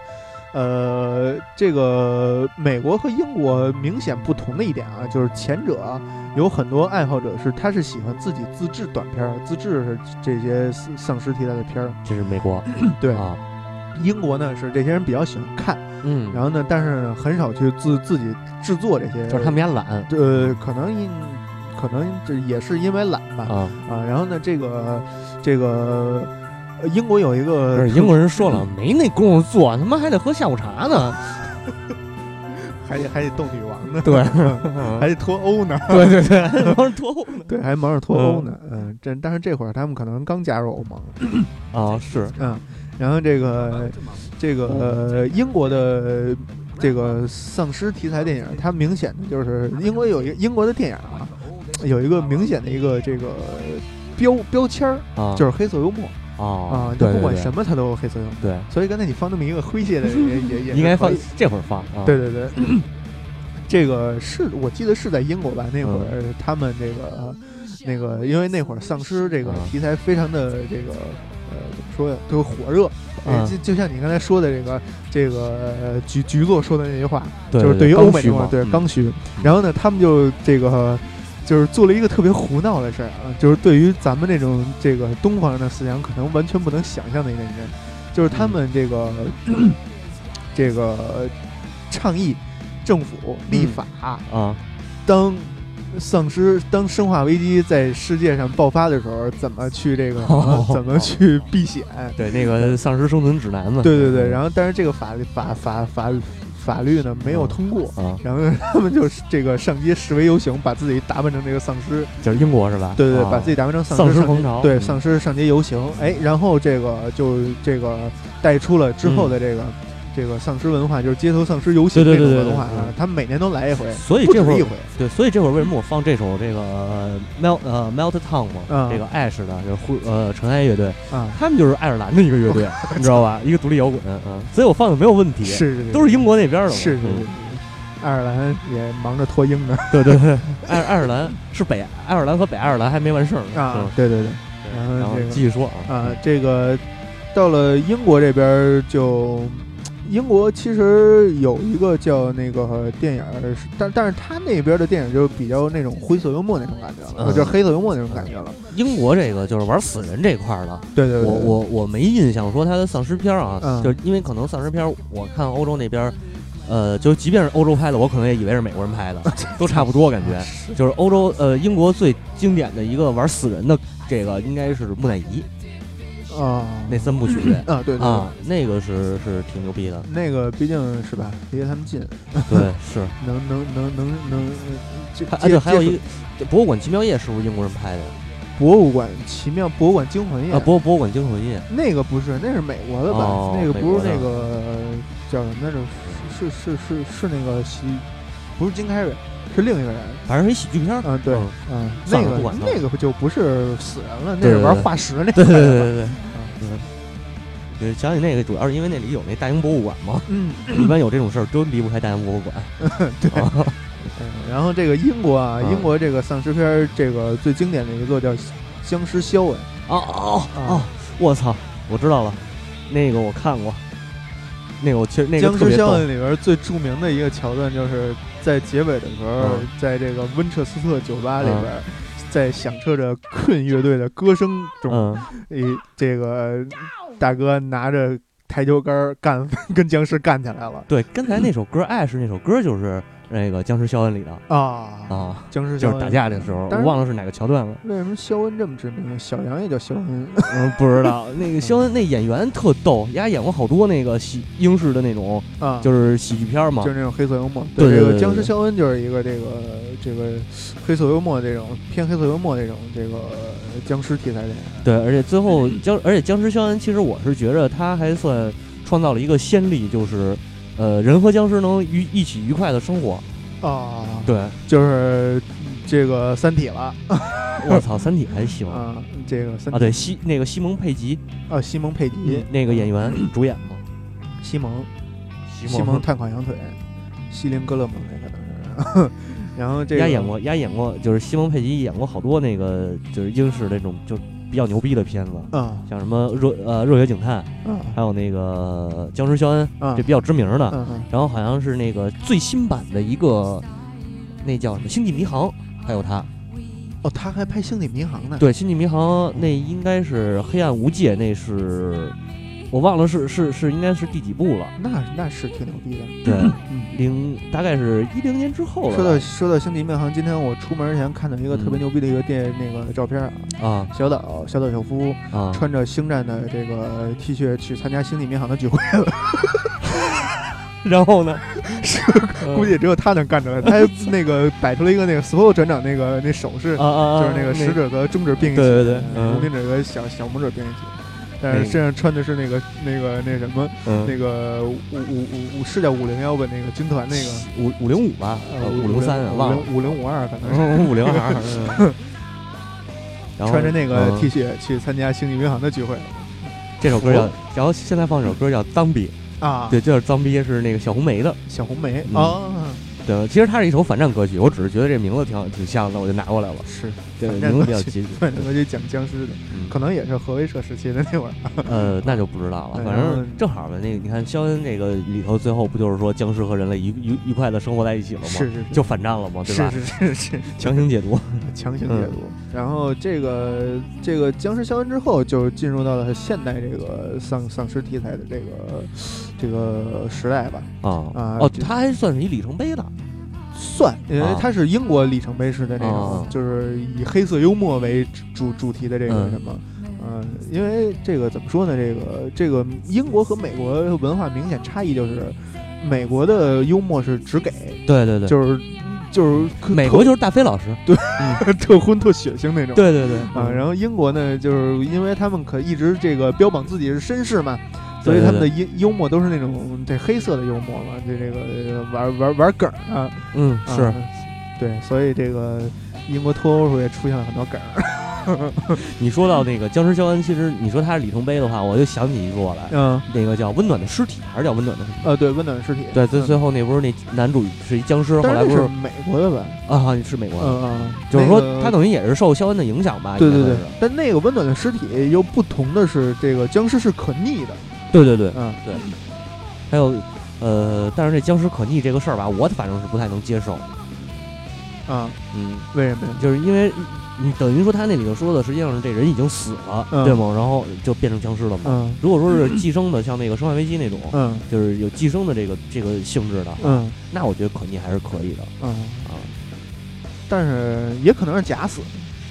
呃，这个美国和英国明显不同的一点啊，就是前者有很多爱好者是他是喜欢自己自制短片、自制这些丧尸题材的片儿。这是美国。对啊。英国呢是这些人比较喜欢看，嗯，然后呢，但是很少去自自己制作这些，就是他们也懒。呃，可能因。可能这也是因为懒吧，啊。啊，然后呢，这个这个英国有一个英国人说了，没那功夫做，他妈还得喝下午茶呢，还得还得斗女王呢，对，还得脱欧呢，对 对对，忙着脱欧呢，对，还忙着脱欧呢，嗯，这但是这会儿他们可能刚加入欧盟，啊是，嗯，然后这个这个英国的这个丧尸题材电影，它明显的就是英国有一个英国的电影啊。有一个明显的一个这个标标签儿啊，就是黑色幽默啊啊，就不管什么它都有黑色幽默。对，所以刚才你放那么一个诙谐的，也也也应该放这会儿放。对对对，这个是我记得是在英国吧？那会儿他们这个那个，因为那会儿丧尸这个题材非常的这个呃怎么说呀，都火热。就就像你刚才说的这个这个局局座说的那句话，就是对于欧美嘛，对刚需。然后呢，他们就这个。就是做了一个特别胡闹的事儿啊！就是对于咱们这种这个东方人的思想，可能完全不能想象的一点，就是他们这个 这个倡议政府立法啊，当丧尸、当生化危机在世界上爆发的时候，怎么去这个 怎么去避险？对，那个丧尸生存指南嘛。对对对，然后但是这个法律法法法律。法律呢没有通过啊，然后他们就这个上街示威游行，把自己打扮成这个丧尸，就是英国是吧？对对，把自己打扮成丧尸狂潮，对丧尸上街游行，哎，然后这个就这个带出了之后的这个。这个丧尸文化就是街头丧尸游戏这种文化啊，他们每年都来一回，所以这会儿一回，对，所以这会儿为什么我放这首这个 melt 呃 melt town 嘛，这个 ash 的，就是灰呃尘埃乐队啊，他们就是爱尔兰的一个乐队，你知道吧？一个独立摇滚啊，所以我放的没有问题，是都是英国那边的，是是是，爱尔兰也忙着脱英呢，对对对，爱爱尔兰是北爱尔兰和北爱尔兰还没完事儿呢啊，对对对，然后继续说啊。啊，这个到了英国这边就。英国其实有一个叫那个电影，但但是他那边的电影就比较那种灰色幽默那种感觉了，就是黑色幽默那种感觉了。英国这个就是玩死人这块儿的，对对对，我我我没印象说他的丧尸片啊，就因为可能丧尸片我看欧洲那边，呃，就即便是欧洲拍的，我可能也以为是美国人拍的，都差不多感觉。就是欧洲呃，英国最经典的一个玩死人的这个应该是木乃伊。啊，那三部曲啊，对啊，那个是是挺牛逼的。那个毕竟是吧，离他们近，对，是能能能能能。啊，对，还有一个博物馆奇妙夜是不是英国人拍的？博物馆奇妙博物馆惊魂夜啊，博博物馆惊魂夜那个不是，那是美国的吧，那个不是那个叫什么来着？是是是是那个喜，不是金凯瑞，是另一个人，反正是一喜剧片。嗯，对，嗯，那个那个就不是死人了，那是玩化石那个。对对对对对。嗯，想起那个，主要是因为那里有那大英博物馆嘛。嗯。一般有这种事儿都离不开大英博物馆。对。然后这个英国啊，英国这个丧尸片，这个最经典的一个叫《僵尸肖恩》。哦哦哦！我操，我知道了，那个我看过。那个我其实那个僵尸肖恩里边最著名的一个桥段，就是在结尾的时候，在这个温彻斯特酒吧里边，在响彻着困乐队的歌声中，诶，这个大哥拿着台球杆干，跟僵尸干起来了。对，刚才那首歌《爱是》那首歌就是。那个僵尸肖恩里的啊啊，僵尸就是打架的时候，我忘了是哪个桥段了。为什么肖恩这么知名？小杨也叫肖恩？嗯，不知道。那个肖恩那演员特逗，人家演过好多那个喜英式的那种啊，就是喜剧片嘛，就是那种黑色幽默。对这个僵尸肖恩就是一个这个这个黑色幽默这种偏黑色幽默这种这个僵尸题材电影。对，而且最后僵，而且僵尸肖恩其实我是觉着他还算创造了一个先例，就是呃人和僵尸能愉一起愉快的生活。啊，对，就是这个《三体》了。我操，《三体》还行啊。这个三啊，对西那个西蒙佩吉啊，西蒙佩吉那个演员 主演吗？西蒙，西蒙碳烤羊腿，西林格勒蒙那可能是。然后这个演过，丫演过，就是西蒙佩吉演过好多那个就是英式那种就。比较牛逼的片子，嗯，像什么热呃热血警探，嗯，还有那个僵尸肖恩，这比较知名的，然后好像是那个最新版的一个，那叫什么星际迷航，还有他，哦，他还拍星际迷航呢，对，星际迷航那应该是黑暗无界，那是。我忘了是是是应该是第几部了，那那是挺牛逼的。对，零大概是一零年之后了。说到说到星际迷航，今天我出门前看到一个特别牛逼的一个电那个照片啊，小岛小岛秀夫啊穿着星战的这个 T 恤去参加星际迷航的聚会了。然后呢，是估计只有他能干出来。他那个摆出了一个那个所有船长那个那手势，就是那个食指和中指并一起，对对对，无名指和小小拇指并一起。但是身上穿的是那个那个那什么，那个五五五五是叫五零幺吧？那个军团那个五五零五吧？五零三，忘了五零五二可能是五零二。穿着那个 T 恤去参加星际迷航的聚会。这首歌叫，然后现在放这首歌叫《脏逼》啊，对，就是脏逼是那个小红梅的小红梅啊。对，其实它是一首反战歌曲，我只是觉得这名字挺挺像的，我就拿过来了。是，对，名字比较接近。反战歌曲讲僵尸的，可能也是核威慑时期的那会儿。呃，那就不知道了。反正正好吧，那个你看肖恩那个里头，最后不就是说僵尸和人类愉愉愉快的生活在一起了吗？是是是，就反战了吗？对吧？是是是是，强行解读，强行解读。然后这个这个僵尸肖恩之后，就进入到了现代这个丧丧尸题材的这个这个时代吧。啊啊哦，他还算是一里程碑的。算，因为它是英国里程碑式的那种，就是以黑色幽默为主主题的这个什么，嗯，因为这个怎么说呢？这个这个英国和美国文化明显差异就是，美国的幽默是只给，对对对，就是就是美国就是大飞老师，对，特荤特血腥那种，对对对。啊，然后英国呢，就是因为他们可一直这个标榜自己是绅士嘛。所以他们的幽幽默都是那种这黑色的幽默嘛，这这个玩玩玩梗啊，嗯是，对，所以这个英国脱欧时候也出现了很多梗。你说到那个僵尸肖恩，其实你说他是里程碑的话，我就想起一个来，嗯，那个叫温暖的尸体，还是叫温暖的什么？呃，对，温暖的尸体。对，最最后那不是那男主是一僵尸，后来不是美国的吧？啊，是美国的，嗯嗯，就是说他等于也是受肖恩的影响吧？对对对。但那个温暖的尸体又不同的是，这个僵尸是可逆的。对对对，嗯对，还有，呃，但是这僵尸可逆这个事儿吧，我反正是不太能接受。啊，嗯，为什么？就是因为你等于说他那里头说的，实际上是这人已经死了，对吗？然后就变成僵尸了嘛。嗯，如果说是寄生的，像那个《生化危机》那种，嗯，就是有寄生的这个这个性质的，嗯，那我觉得可逆还是可以的。嗯啊，但是也可能是假死。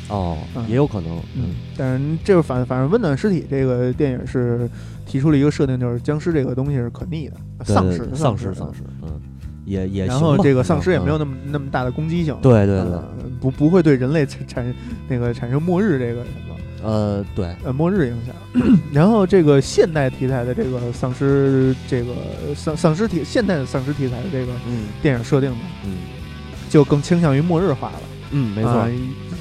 哦，也有可能，嗯，但是这个反反正温暖尸体这个电影是提出了一个设定，就是僵尸这个东西是可逆的，丧尸，丧尸，丧尸，嗯，也也然后这个丧尸也没有那么那么大的攻击性，对对对，不不会对人类产产那个产生末日这个什么，呃对，呃末日影响。然后这个现代题材的这个丧尸这个丧丧尸题现代的丧尸题材的这个电影设定呢，嗯，就更倾向于末日化了。嗯，没错，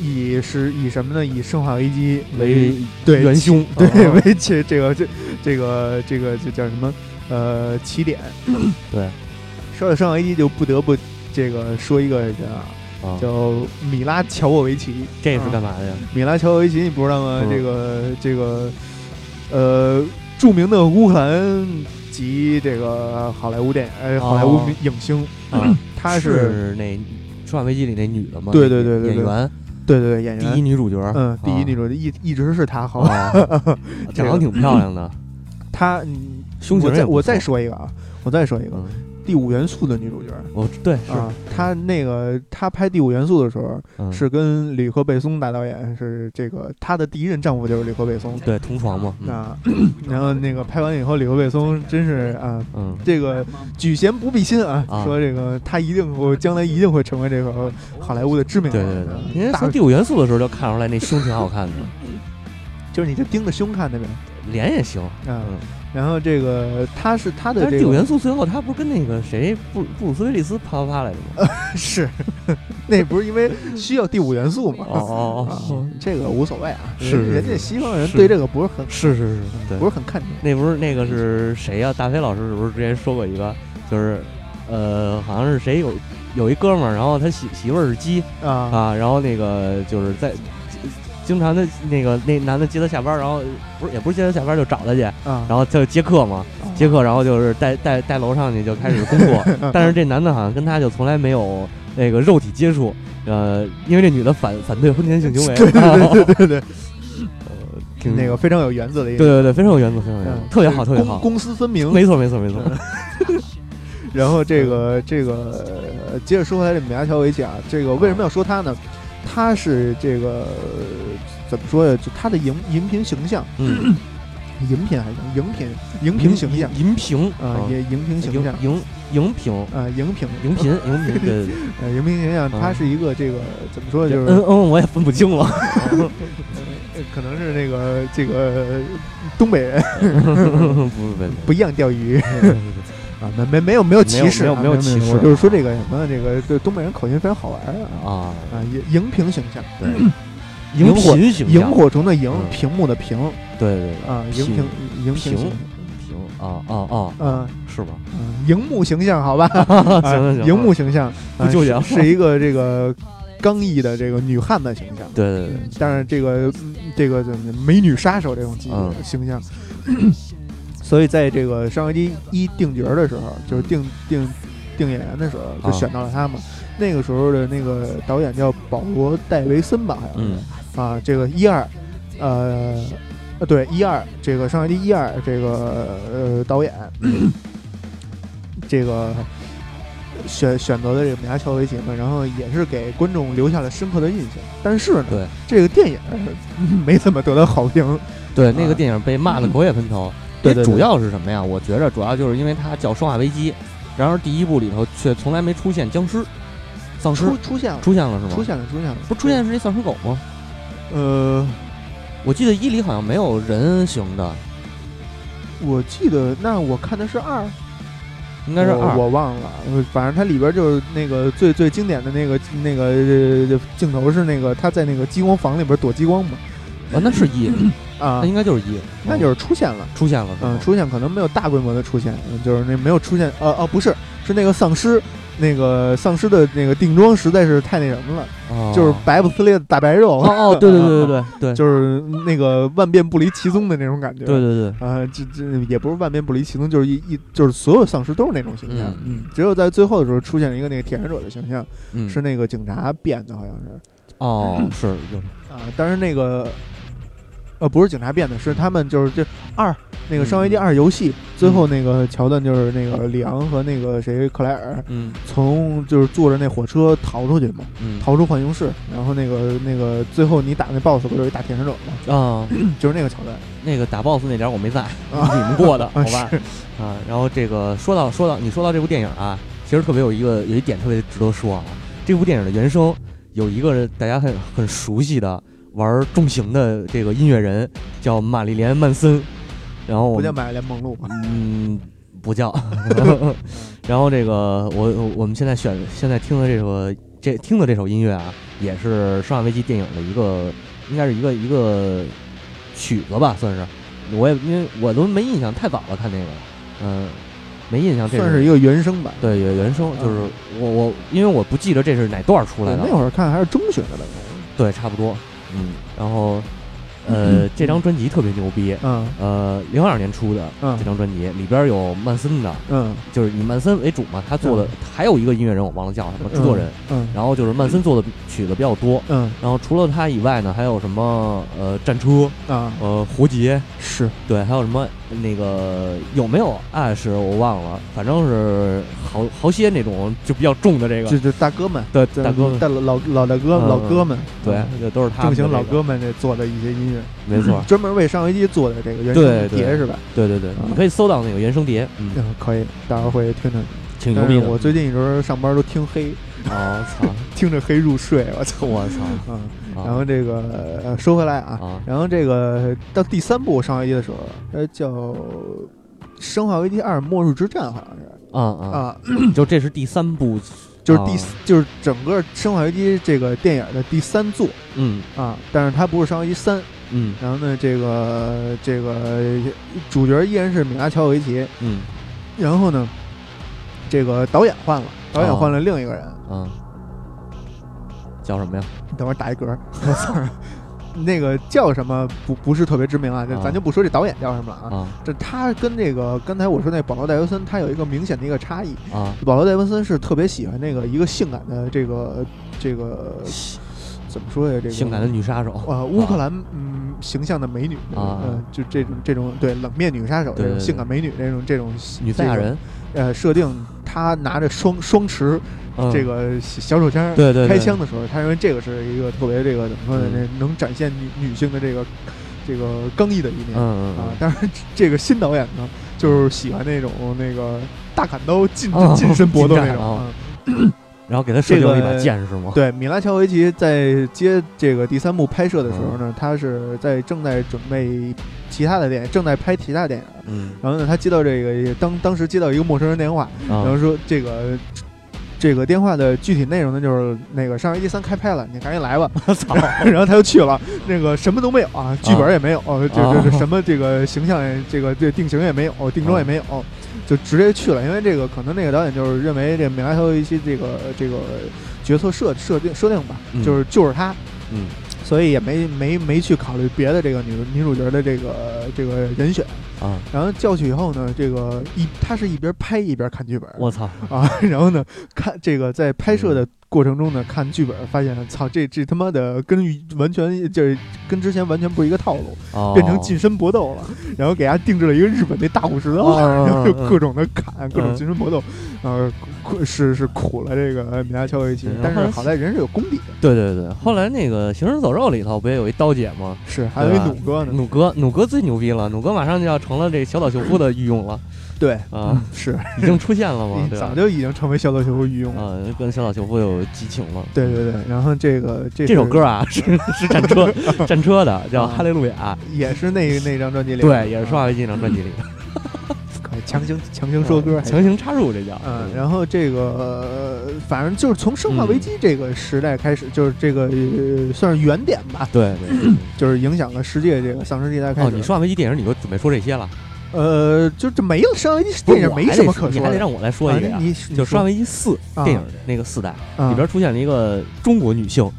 以是以什么呢？以生化危机为对元凶，对为这这个这这个这个这叫什么？呃，起点。对，说到生化危机，就不得不这个说一个人啊，叫米拉乔沃维奇。这是干嘛的呀？米拉乔沃维奇，你不知道吗？这个这个呃，著名的乌克兰籍这个好莱坞电影呃好莱坞影星啊，她是那。《生化危机》里那女的吗？对对对对，演员，对对对，演员，第一女主角，嗯，第一女主角一一直是她，好吧？长得挺漂亮的，她，胸型我再说一个啊，我再说一个。第五元素的女主角，哦，对，是。她那个她拍第五元素的时候，是跟吕克贝松大导演是这个她的第一任丈夫就是吕克贝松，对，同床嘛啊，然后那个拍完以后，吕克贝松真是啊，这个举贤不避亲啊，说这个他一定我将来一定会成为这个好莱坞的知名，对对对，因为从第五元素的时候就看出来那胸挺好看的，就是你就盯着胸看的呗，脸也行，嗯。然后这个他是他的，但是第五元素最后他不是跟那个谁布布鲁斯威利斯啪啪啪来的吗？是，那不是因为需要第五元素吗？哦哦哦，这个无所谓啊。是人家西方人对这个不是很是是是，对不是很看重。那不是那个是谁呀？大飞老师是不是之前说过一个？就是呃，好像是谁有有一哥们儿，然后他媳媳妇儿是鸡啊啊，然后那个就是在。经常的那个那男的接她下班，然后不是也不是接她下班就找她去，然后他就接客嘛，接客，然后就是带带带楼上去就开始工作，但是这男的好像跟她就从来没有那个肉体接触，呃，因为这女的反反对婚前性行为，对对对对对，挺那个非常有原则的一个，对对对，非常有原则，非常有原则，特别好，特别好，公私分明，没错没错没错。然后这个这个接着说回来，这米拉乔维奇啊，这个为什么要说他呢？他是这个怎么说呀？就他的荧 荧屏形象，嗯，荧屏还行荧屏？荧屏形象，荧屏啊，也荧屏形象，荧荧屏。啊，荧屏，荧屏，荧屏，呃，荧屏形象，他是一个这个怎么说？就是嗯嗯，我也分不清了，可能是那个这个东北人，不不不一样钓鱼。啊，没没没有没有歧视，没有没有歧视，就是说这个什么，这个对东北人口音非常好玩啊啊，荧荧屏形象，对，荧火形萤火虫的萤，屏幕的屏，对对啊，荧屏荧屏屏啊啊啊，嗯，是吧？荧幕形象，好吧，行行，荧幕形象不纠结，是一个这个刚毅的这个女汉子形象，对对对，但是这个这个美女杀手这种形象。所以在这个《上回机一》定角的时候，就是定定定演员的时候，就选到了他嘛。那个时候的那个导演叫保罗·戴维森吧，好像是啊。这个一二，呃，呃，对一二，这个《上回机一二》这个呃导演，这个选选择的这个米拉乔维奇嘛，然后也是给观众留下了深刻的印象。但是呢，对这个电影没怎么得到好评。对那个电影被骂的 狗血喷头。对，主要是什么呀？我觉着主要就是因为它叫《生化危机》，然而第一部里头却从来没出现僵尸、丧尸。出现了，出现了是吗？出现了，出现了。不出现是那丧尸狗吗？呃，我记得一里好像没有人形的。我记得那我看的是二，应该是二，我忘了。反正它里边就是那个最最经典的那个那个镜头是那个他在那个激光房里边躲激光嘛。啊，那是一。啊，那应该就是一，那就是出现了，出现了，嗯，出现可能没有大规模的出现，就是那没有出现，呃哦，不是，是那个丧尸，那个丧尸的那个定妆实在是太那什么了，就是白不呲咧的大白肉，哦哦，对对对对对 对，就是那个万变不离其宗的那种感觉，对对对，啊，这这也不是万变不离其宗，就是一一就是所有丧尸都是那种形象，嗯，只有在最后的时候出现了一个那个铁拳者的形象，是那个警察变的，好像是，哦，是，啊，但是那个。呃，不是警察变的，是他们就是这二那个《生化危机二》游戏最后那个桥段，就是那个里昂和那个谁克莱尔，嗯，从就是坐着那火车逃出去嘛，嗯，逃出浣熊市，然后那个那个最后你打那 BOSS 不就是一大铁拳者吗？啊，就是那个桥段，那个打 BOSS 那点我没在，你们过的好吧？啊，然后这个说到说到你说到这部电影啊。其实特别有一个有一点特别值得说啊，这部电影的原声有一个大家很很熟悉的玩重型的这个音乐人叫玛丽莲·曼森，然后不叫玛丽莲·梦露嗯，不叫。然后这个我我们现在选现在听的这首这听的这首音乐啊，也是《生化危机》电影的一个应该是一个一个曲子吧，算是。我也因为我都没印象，太早了看那个，嗯，没印象这。算是一个原声版，对，原声就是我我因为我不记得这是哪段出来的。那会儿看还是中学的了，对，差不多，嗯，然后。呃，这张专辑特别牛逼，嗯，呃，零二年出的这张专辑里边有曼森的，嗯，就是以曼森为主嘛，他做的还有一个音乐人我忘了叫什么制作人，嗯，然后就是曼森做的曲子比较多，嗯，然后除了他以外呢，还有什么呃战车啊，呃胡杰是。对，还有什么那个有没有爱是我忘了，反正是好好些那种就比较重的这个，就就大哥们，对大哥大老老大哥老哥们，对，这都是他正经老哥们这做的一些音乐。没错，专门为上飞机做的这个原声碟是吧？对对对，你可以搜到那个原声碟。嗯，可以，到时候会听听。挺牛逼的。我最近一直上班都听黑，我操，听着黑入睡，我操，我操。嗯，然后这个说回来啊，然后这个到第三部上危机的时候，呃，叫《生化危机二：末日之战》，好像是。啊啊，就这是第三部。就是第就是整个《生化危机》这个电影的第三作，嗯。啊，但是它不是《生化危机三》，嗯，然后呢，这个这个主角依然是米拉乔维奇，嗯，然后呢，这个导演换了，导演换了另一个人，嗯，叫什么呀？等会儿打一嗝。那个叫什么不不是特别知名啊，咱就不说这导演叫什么了啊。这他跟那个刚才我说那保罗戴维森，他有一个明显的一个差异啊。保罗戴维森是特别喜欢那个一个性感的这个这个怎么说呀？这个性感的女杀手啊，乌克兰嗯形象的美女啊，就这种这种对冷面女杀手这种性感美女这种这种女赛亚人呃设定，她拿着双双持。这个小手枪，对对，开枪的时候，他认为这个是一个特别这个怎么说呢？能展现女女性的这个这个刚毅的一面啊。但是这个新导演呢，就是喜欢那种那个大砍刀近近身搏斗那种。然后给他设计了一把剑是吗？对，米拉乔维奇在接这个第三部拍摄的时候呢，他是在正在准备其他的电影，正在拍其他电影。嗯。然后呢，他接到这个当当时接到一个陌生人电话，然后说这个。这个电话的具体内容呢，就是那个《上一机三》开拍了，你赶紧来吧！我操！然后他就去了，那个什么都没有啊，剧本也没有，就就什么这个形象，这个这定型也没有，定妆也没有，就直接去了。因为这个可能那个导演就是认为这米拉托维奇这个这个角色设设定设定吧，就是就是他，嗯。所以也没没没去考虑别的这个女女主角的这个这个人选啊，然后叫去以后呢，这个一他是一边拍一边看剧本，我操啊，然后呢看这个在拍摄的。过程中呢，看剧本发现，操，这这他妈的跟完全就是跟之前完全不是一个套路，变成近身搏斗了。然后给他定制了一个日本那大武士刀，然后就各种的砍，各种近身搏斗，呃，是是苦了这个米拉乔维奇，但是好在人是有功底的。对对对，后来那个《行尸走肉》里头不也有一刀姐吗？是，还有一弩哥呢。弩哥，弩哥最牛逼了，弩哥马上就要成了这小岛秀夫的御用了。对啊，是已经出现了吗？早就已经成为小岛秀夫御用啊，跟小岛秀夫有激情了。对对对，然后这个这这首歌啊，是是战车战车的，叫《哈利路亚》，也是那那张专辑里，对，也是《生化危机》那张专辑里的。可以强行强行说歌，强行插入，这叫。嗯，然后这个反正就是从《生化危机》这个时代开始，就是这个算是原点吧。对对，就是影响了世界这个丧尸地带开始。哦，你《生化危机》电影你就准备说这些了？呃，就这没了，《生化危机》电影没什么可说，你还得让我来说一个呀。就《生化危机四》电影那个四代里边出现了一个中国女性。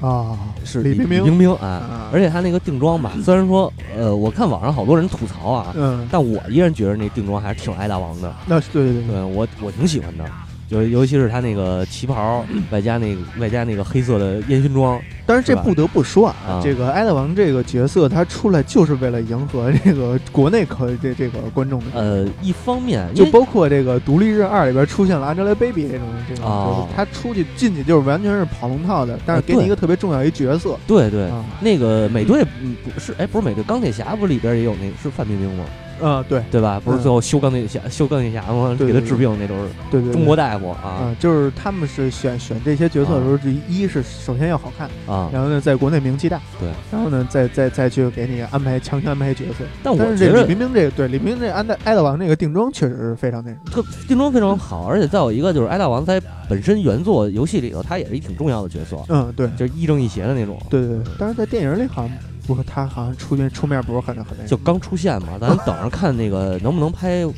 啊，是李冰冰。冰啊，而且她那个定妆吧，虽然说呃，我看网上好多人吐槽啊，嗯，但我依然觉得那定妆还是挺爱大王的。那对对。对，我我挺喜欢的。就尤其是他那个旗袍，外加那个外加那个黑色的烟熏妆，但是这不得不说啊，这个艾德王这个角色他出来就是为了迎合这个国内可这这个观众的。呃，一方面就包括这个《独立日二》里边出现了 Angelababy 这种这种，他出去进去就是完全是跑龙套的，但是给你一个特别重要一角色。对对，那个美队不是哎不是美队，钢铁侠不里边也有那个是范冰冰吗？啊，对对吧？不是最后修钢铁侠，修钢铁侠吗？给他治病那都是对对中国大夫啊。就是他们是选选这些角色的时候，就一是首先要好看啊，然后呢，在国内名气大，对，然后呢，再再再去给你安排强行安排角色。但我觉得李冰冰这个对李冰冰这安爱大王这个定妆确实是非常那什么，定妆非常好，而且再有一个就是爱大王在本身原作游戏里头，他也是一挺重要的角色。嗯，对，就是亦正亦邪的那种。对对对，但是在电影里好像。不过他好像出面出面不是很很就刚出现嘛，咱等着看那个能不能拍五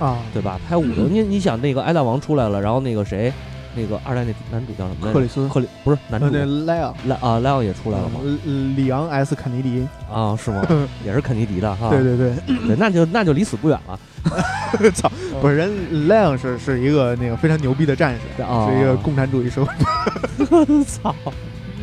啊，对吧？拍五的，你你想那个艾大王出来了，然后那个谁，那个二代那男主叫什么？克里斯，克里不是男主那莱昂莱啊莱昂也出来了吗？里昂 S 肯尼迪啊，是吗？也是肯尼迪的哈。对对对，那就那就离死不远了。操，不是人莱昂是是一个那个非常牛逼的战士，是一个共产主义社会。操。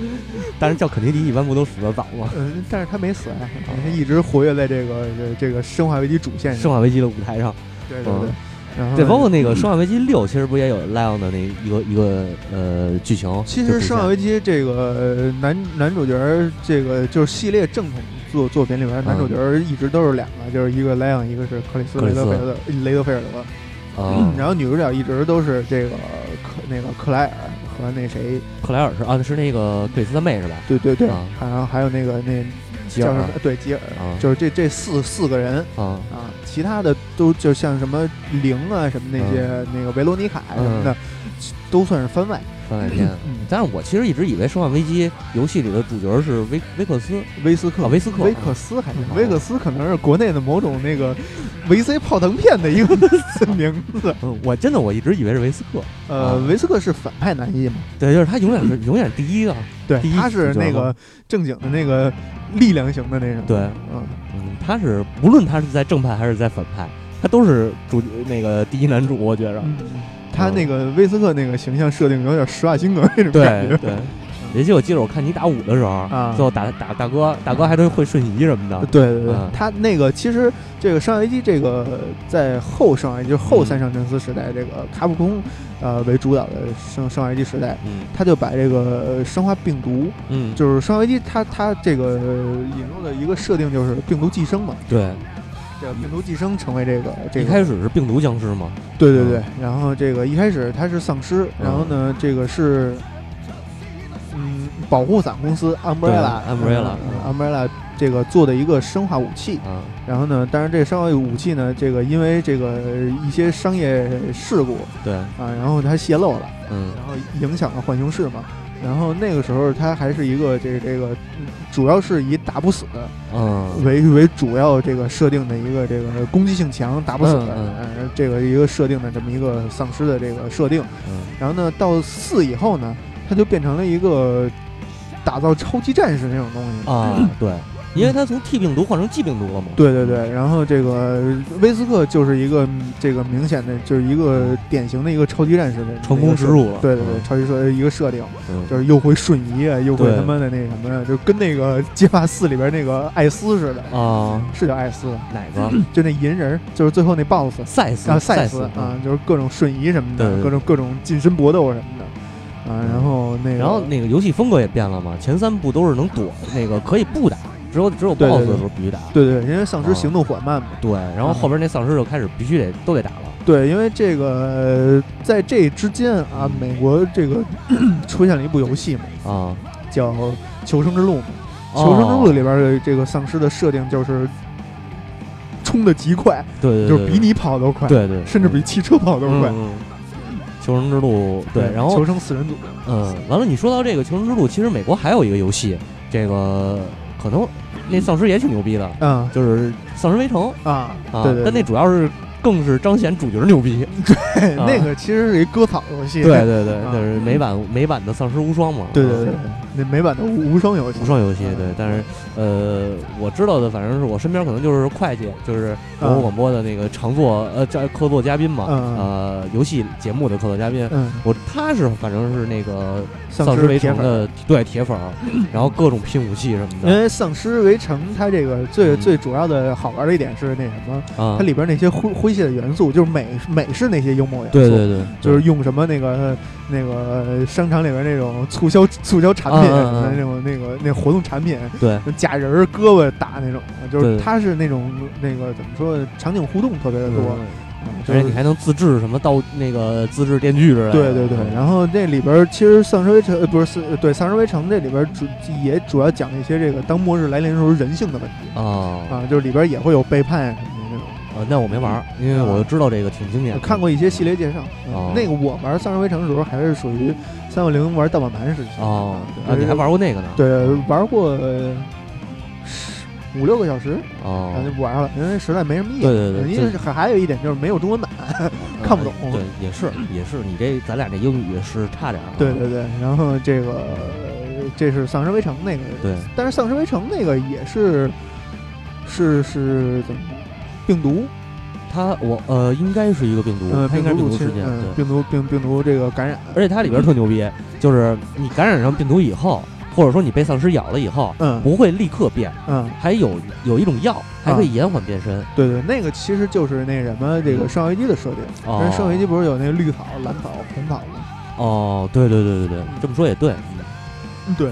但是叫肯尼迪一般不都死的早吗？嗯，但是他没死，他一直活跃在这个这个生化危机主线上，生化危机的舞台上。对对对，然后对，包括那个生化危机六，其实不也有莱昂的那一个一个呃剧情？其实生化危机这个男男主角这个就是系列正统作作品里边，男主角一直都是两个，就是一个莱昂，一个是克里斯雷德菲尔德雷德菲尔德。啊，然后女主角一直都是这个克那个克莱尔。和那谁，克莱尔是啊，是那个克里斯的妹是吧？对对对，还有还有那个那吉尔，对吉尔，就是这这四四个人啊。啊，其他的都就像什么零啊什么那些那个维罗妮卡什么的，都算是番外。番外篇，但是我其实一直以为《生化危机》游戏里的主角是威威克斯、威斯克、威斯克、威克斯还是威克斯？可能是国内的某种那个维 C 泡腾片的一个 名字。我真的我一直以为是威斯克。呃，威斯克是反派男一嘛？对，就是他永远是永远第一个。对，他是那个正经的那个力量型的那种。对，嗯嗯，他是不论他是在正派还是在反派，他都是主那个第一男主，我觉着。他那个威斯克那个形象设定有点施瓦辛格那种感觉。对对，尤其我记得我看你打五的时候，啊，最后打打大哥，大哥还都会瞬移什么的。对对对，他那个其实这个《生化危机》这个在后《生化危机》就是后三上真司时代，这个卡普空呃为主导的《生生化危机》时代，嗯，他就把这个生化病毒，嗯，就是《生化危机》，它它这个引入的一个设定就是病毒寄生嘛。对。这个病毒寄生成为这个，这一开始是病毒僵尸吗？对对对，然后这个一开始它是丧尸，然后呢，这个是，嗯，保护伞公司 Umbrella，Umbrella，Umbrella 这个做的一个生化武器，然后呢，但是这个生化武器呢，这个因为这个一些商业事故，对。啊，然后它泄露了，嗯，然后影响了浣熊市嘛。然后那个时候，它还是一个这个这个，主要是以打不死，嗯，为为主要这个设定的一个这个攻击性强、打不死的，嗯，这个一个设定的这么一个丧尸的这个设定。嗯，然后呢，到四以后呢，它就变成了一个打造超级战士那种东西啊，对。因为他从 T 病毒换成 G 病毒了嘛？对对对，然后这个威斯克就是一个这个明显的，就是一个典型的一个超级战士的成功植入了。对对对，超级设一个设定，就是又会瞬移啊，又会他妈的那什么，就跟那个街霸四里边那个艾斯似的啊，是叫艾斯哪个？就那银人，就是最后那 BOSS 赛斯啊，赛斯啊，就是各种瞬移什么的，各种各种近身搏斗什么的啊，然后那个，然后那个游戏风格也变了嘛，前三部都是能躲，那个可以不打。只有只有 BOSS 的时候必须打，对对，因为丧尸行动缓慢嘛。对，然后后边那丧尸就开始必须得都得打了。对，因为这个在这之间啊，美国这个 出现了一部游戏嘛，啊，叫《求生之路》嘛。《求生之路》里边的这个丧尸的设定就是冲的极快，对，就是比你跑都快，对对，甚至比汽车跑都快。求生之路，对，然后求生四人组，嗯，完了，你说到这个求生之路，其实美国还有一个游戏，这个可能。那丧尸也挺牛逼的，嗯，就是《丧尸围城》啊啊，对对，但那主要是更是彰显主角牛逼。对，那个其实是一割草游戏。对对对，就是美版美版的《丧尸无双》嘛。对对对，那美版的无无双游戏。无双游戏，对。但是呃，我知道的，反正是我身边可能就是会计，就是广播广播的那个常做呃叫客座嘉宾嘛，呃，游戏节目的客座嘉宾。嗯，我他是反正是那个。丧尸围城的对铁粉，然后各种拼武器什么的。因为丧尸围城它这个最最主要的好玩的一点是那什么，它里边那些诙诙谐谑的元素，就是美美式那些幽默元素。对对对，就是用什么那个那个商场里边那种促销促销产品那种那个那活动产品，对，假人胳膊打那种，就是它是那种那个怎么说，场景互动特别的多。而且你还能自制什么道那个自制电锯之类的。对对对，然后那里边其实《丧尸围城》不是对《丧尸围城》这里边主也主要讲一些这个当末日来临的时候人性的问题啊啊，就是里边也会有背叛。呃，那我没玩，因为我知道这个挺经典。看过一些系列介绍。那个我玩《丧尸围城》的时候还是属于三六零玩盗版盘时期。哦，啊，你还玩过那个呢？对，玩过。五六个小时，哦，就不玩了，因为实在没什么意思。对对对，因为还还有一点就是没有中文版，看不懂。对，也是也是，你这咱俩这英语是差点。对对对，然后这个这是《丧尸围城》那个，对，但是《丧尸围城》那个也是是是怎么病毒？它我呃应该是一个病毒，它应该是病毒事件，病毒病病毒这个感染，而且它里边特牛逼，就是你感染上病毒以后。或者说你被丧尸咬了以后，嗯，不会立刻变，嗯，还有有一种药，还可以延缓变身。对对，那个其实就是那什么这个生化危机的设定。哦，生化危机不是有那绿草、蓝草、红草吗？哦，对对对对对，这么说也对。嗯，对。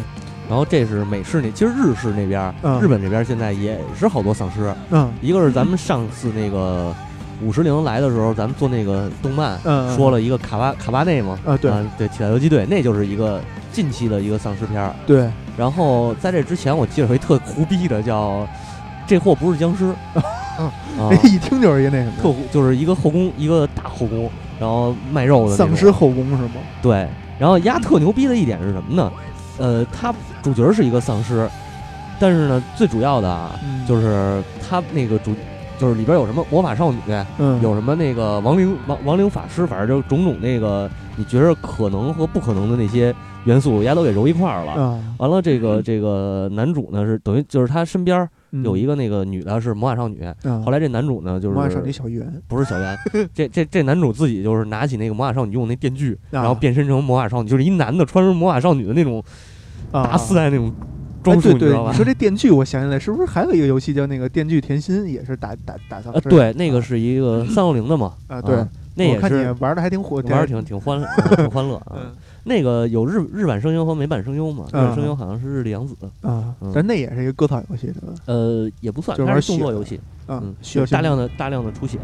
然后这是美式那，其实日式那边，日本这边现在也是好多丧尸。嗯，一个是咱们上次那个。五十铃来的时候，咱们做那个动漫，说了一个卡巴卡巴内嘛，啊对对，铁道游击队，那就是一个近期的一个丧尸片儿。对，然后在这之前，我记得回特胡逼的叫，这货不是僵尸，一听就是一个那什么，特就是一个后宫，一个大后宫，然后卖肉的丧尸后宫是吗？对，然后丫特牛逼的一点是什么呢？呃，他主角是一个丧尸，但是呢，最主要的啊，就是他那个主。就是里边有什么魔法少女，嗯，有什么那个亡灵亡亡灵法师，反正就种种那个你觉得可能和不可能的那些元素，丫都给揉一块儿了。完了，这个这个男主呢是等于就是他身边有一个那个女的是魔法少女。后来这男主呢就是魔法少女小圆，不是小圆。这这这男主自己就是拿起那个魔法少女用那电锯，然后变身成魔法少女，就是一男的穿成魔法少女的那种大丝带那种。对对，你知道吧说这电锯，我想起来，是不是还有一个游戏叫那个《电锯甜心》，也是打打打丧尸？对，那个是一个三六零的嘛。啊，对，那也是玩的还挺火，玩的挺挺欢挺欢乐啊。那个有日日版声优和美版声优嘛？日版声优好像是日立阳子啊，但那也是一个割草游戏对吧？呃，也不算，它是动作游戏，嗯，就是大量的大量的出血。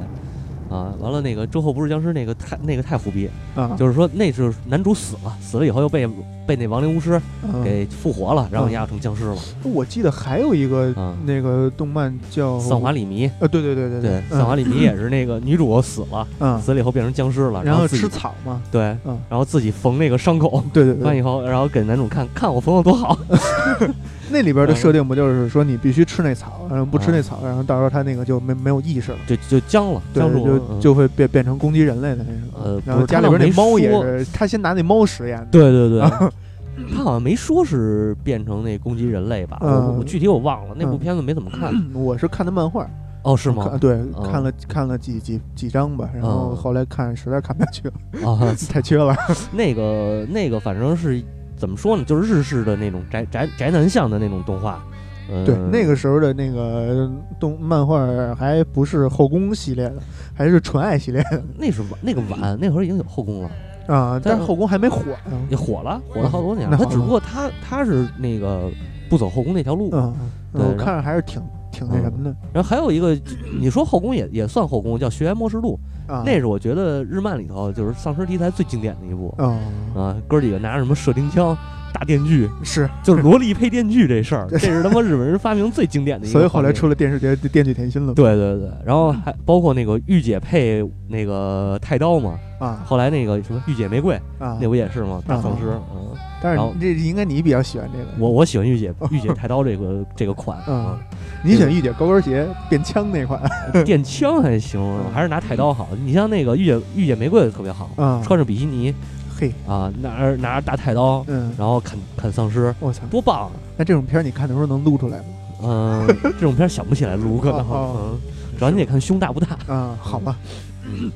啊，完了那个之后不是僵尸那个太那个太胡逼，就是说那是男主死了，死了以后又被被那亡灵巫师给复活了，然后压成僵尸了。我记得还有一个那个动漫叫《丧华里迷》，呃，对对对对对，《丧华里迷》也是那个女主死了，死了以后变成僵尸了，然后吃草嘛，对，然后自己缝那个伤口，对对，完以后然后给男主看看我缝的多好。那里边的设定不就是说你必须吃那草，然后不吃那草，然后到时候他那个就没没有意识了，就就僵了，僵住就就会变变成攻击人类的那种。呃，然后家里边那猫也是，他先拿那猫实验。对对对，他好像没说是变成那攻击人类吧？我我具体我忘了，那部片子没怎么看。我是看的漫画。哦，是吗？对，看了看了几几几章吧，然后后来看实在看不下去了，啊，太缺了。那个那个反正是。怎么说呢？就是日式的那种宅宅宅男向的那种动画，对，那个时候的那个动漫画还不是后宫系列的，还是纯爱系列的。那是晚，那个晚，那会儿已经有后宫了啊，但是后宫还没火呢。也火了，火了好多年。他只不过他他是那个不走后宫那条路。嗯，我看着还是挺挺那什么的。然后还有一个，你说后宫也也算后宫，叫《学园末世录》。那是我觉得日漫里头就是丧尸题材最经典的一部啊！哥几个拿着什么射钉枪、大电锯，是就是萝莉配电锯这事儿，这是他妈日本人发明最经典的一个。所以后来出了电视节《电锯甜心》了。对对对，然后还包括那个御姐配那个太刀嘛啊！后来那个什么御姐玫瑰啊，那不也是吗？大丧尸嗯。但是这应该你比较喜欢这个。我我喜欢御姐御姐太刀这个 这个款嗯。你选御姐高跟鞋变枪那款，电枪还行，还是拿太刀好。你像那个御姐御姐玫瑰特别好，穿着比基尼，嘿啊，拿着拿着大菜刀，嗯，然后砍砍丧尸，我操，多棒！那这种片你看的时候能录出来吗？嗯，这种片想不起来录可能，嗯，主要你得看胸大不大。嗯，好吧。嗯，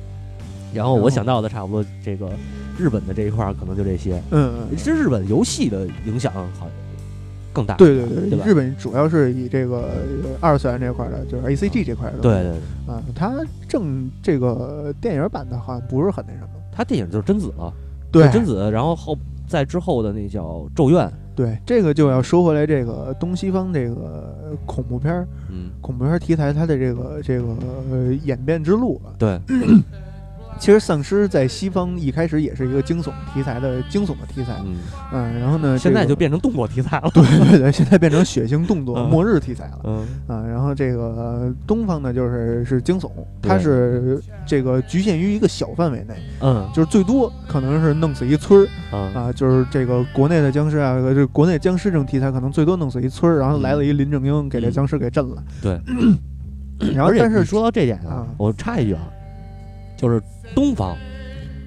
然后我想到的差不多这个日本的这一块可能就这些。嗯嗯，其实日本游戏的影响好。更大。对对对，对？日本主要是以这个二次元这块的，就是 A C G 这块的。对对对。啊，它正这个电影版的好像不是很那什么。它电影就是贞子了，对贞子，然后后在之后的那叫《咒怨》。对，这个就要说回来，这个东西方这个恐怖片儿，嗯，恐怖片题材它的这个这个演变之路了。对。其实丧尸在西方一开始也是一个惊悚题材的惊悚的题材，嗯嗯，然后呢，现在就变成动作题材了，对对对，现在变成血腥动作末日题材了，嗯啊，然后这个东方呢就是是惊悚，它是这个局限于一个小范围内，嗯，就是最多可能是弄死一村儿，啊，就是这个国内的僵尸啊，这国内僵尸这种题材可能最多弄死一村儿，然后来了一林正英给这僵尸给震了，对，然后但是说到这点啊，我插一句啊，就是。东方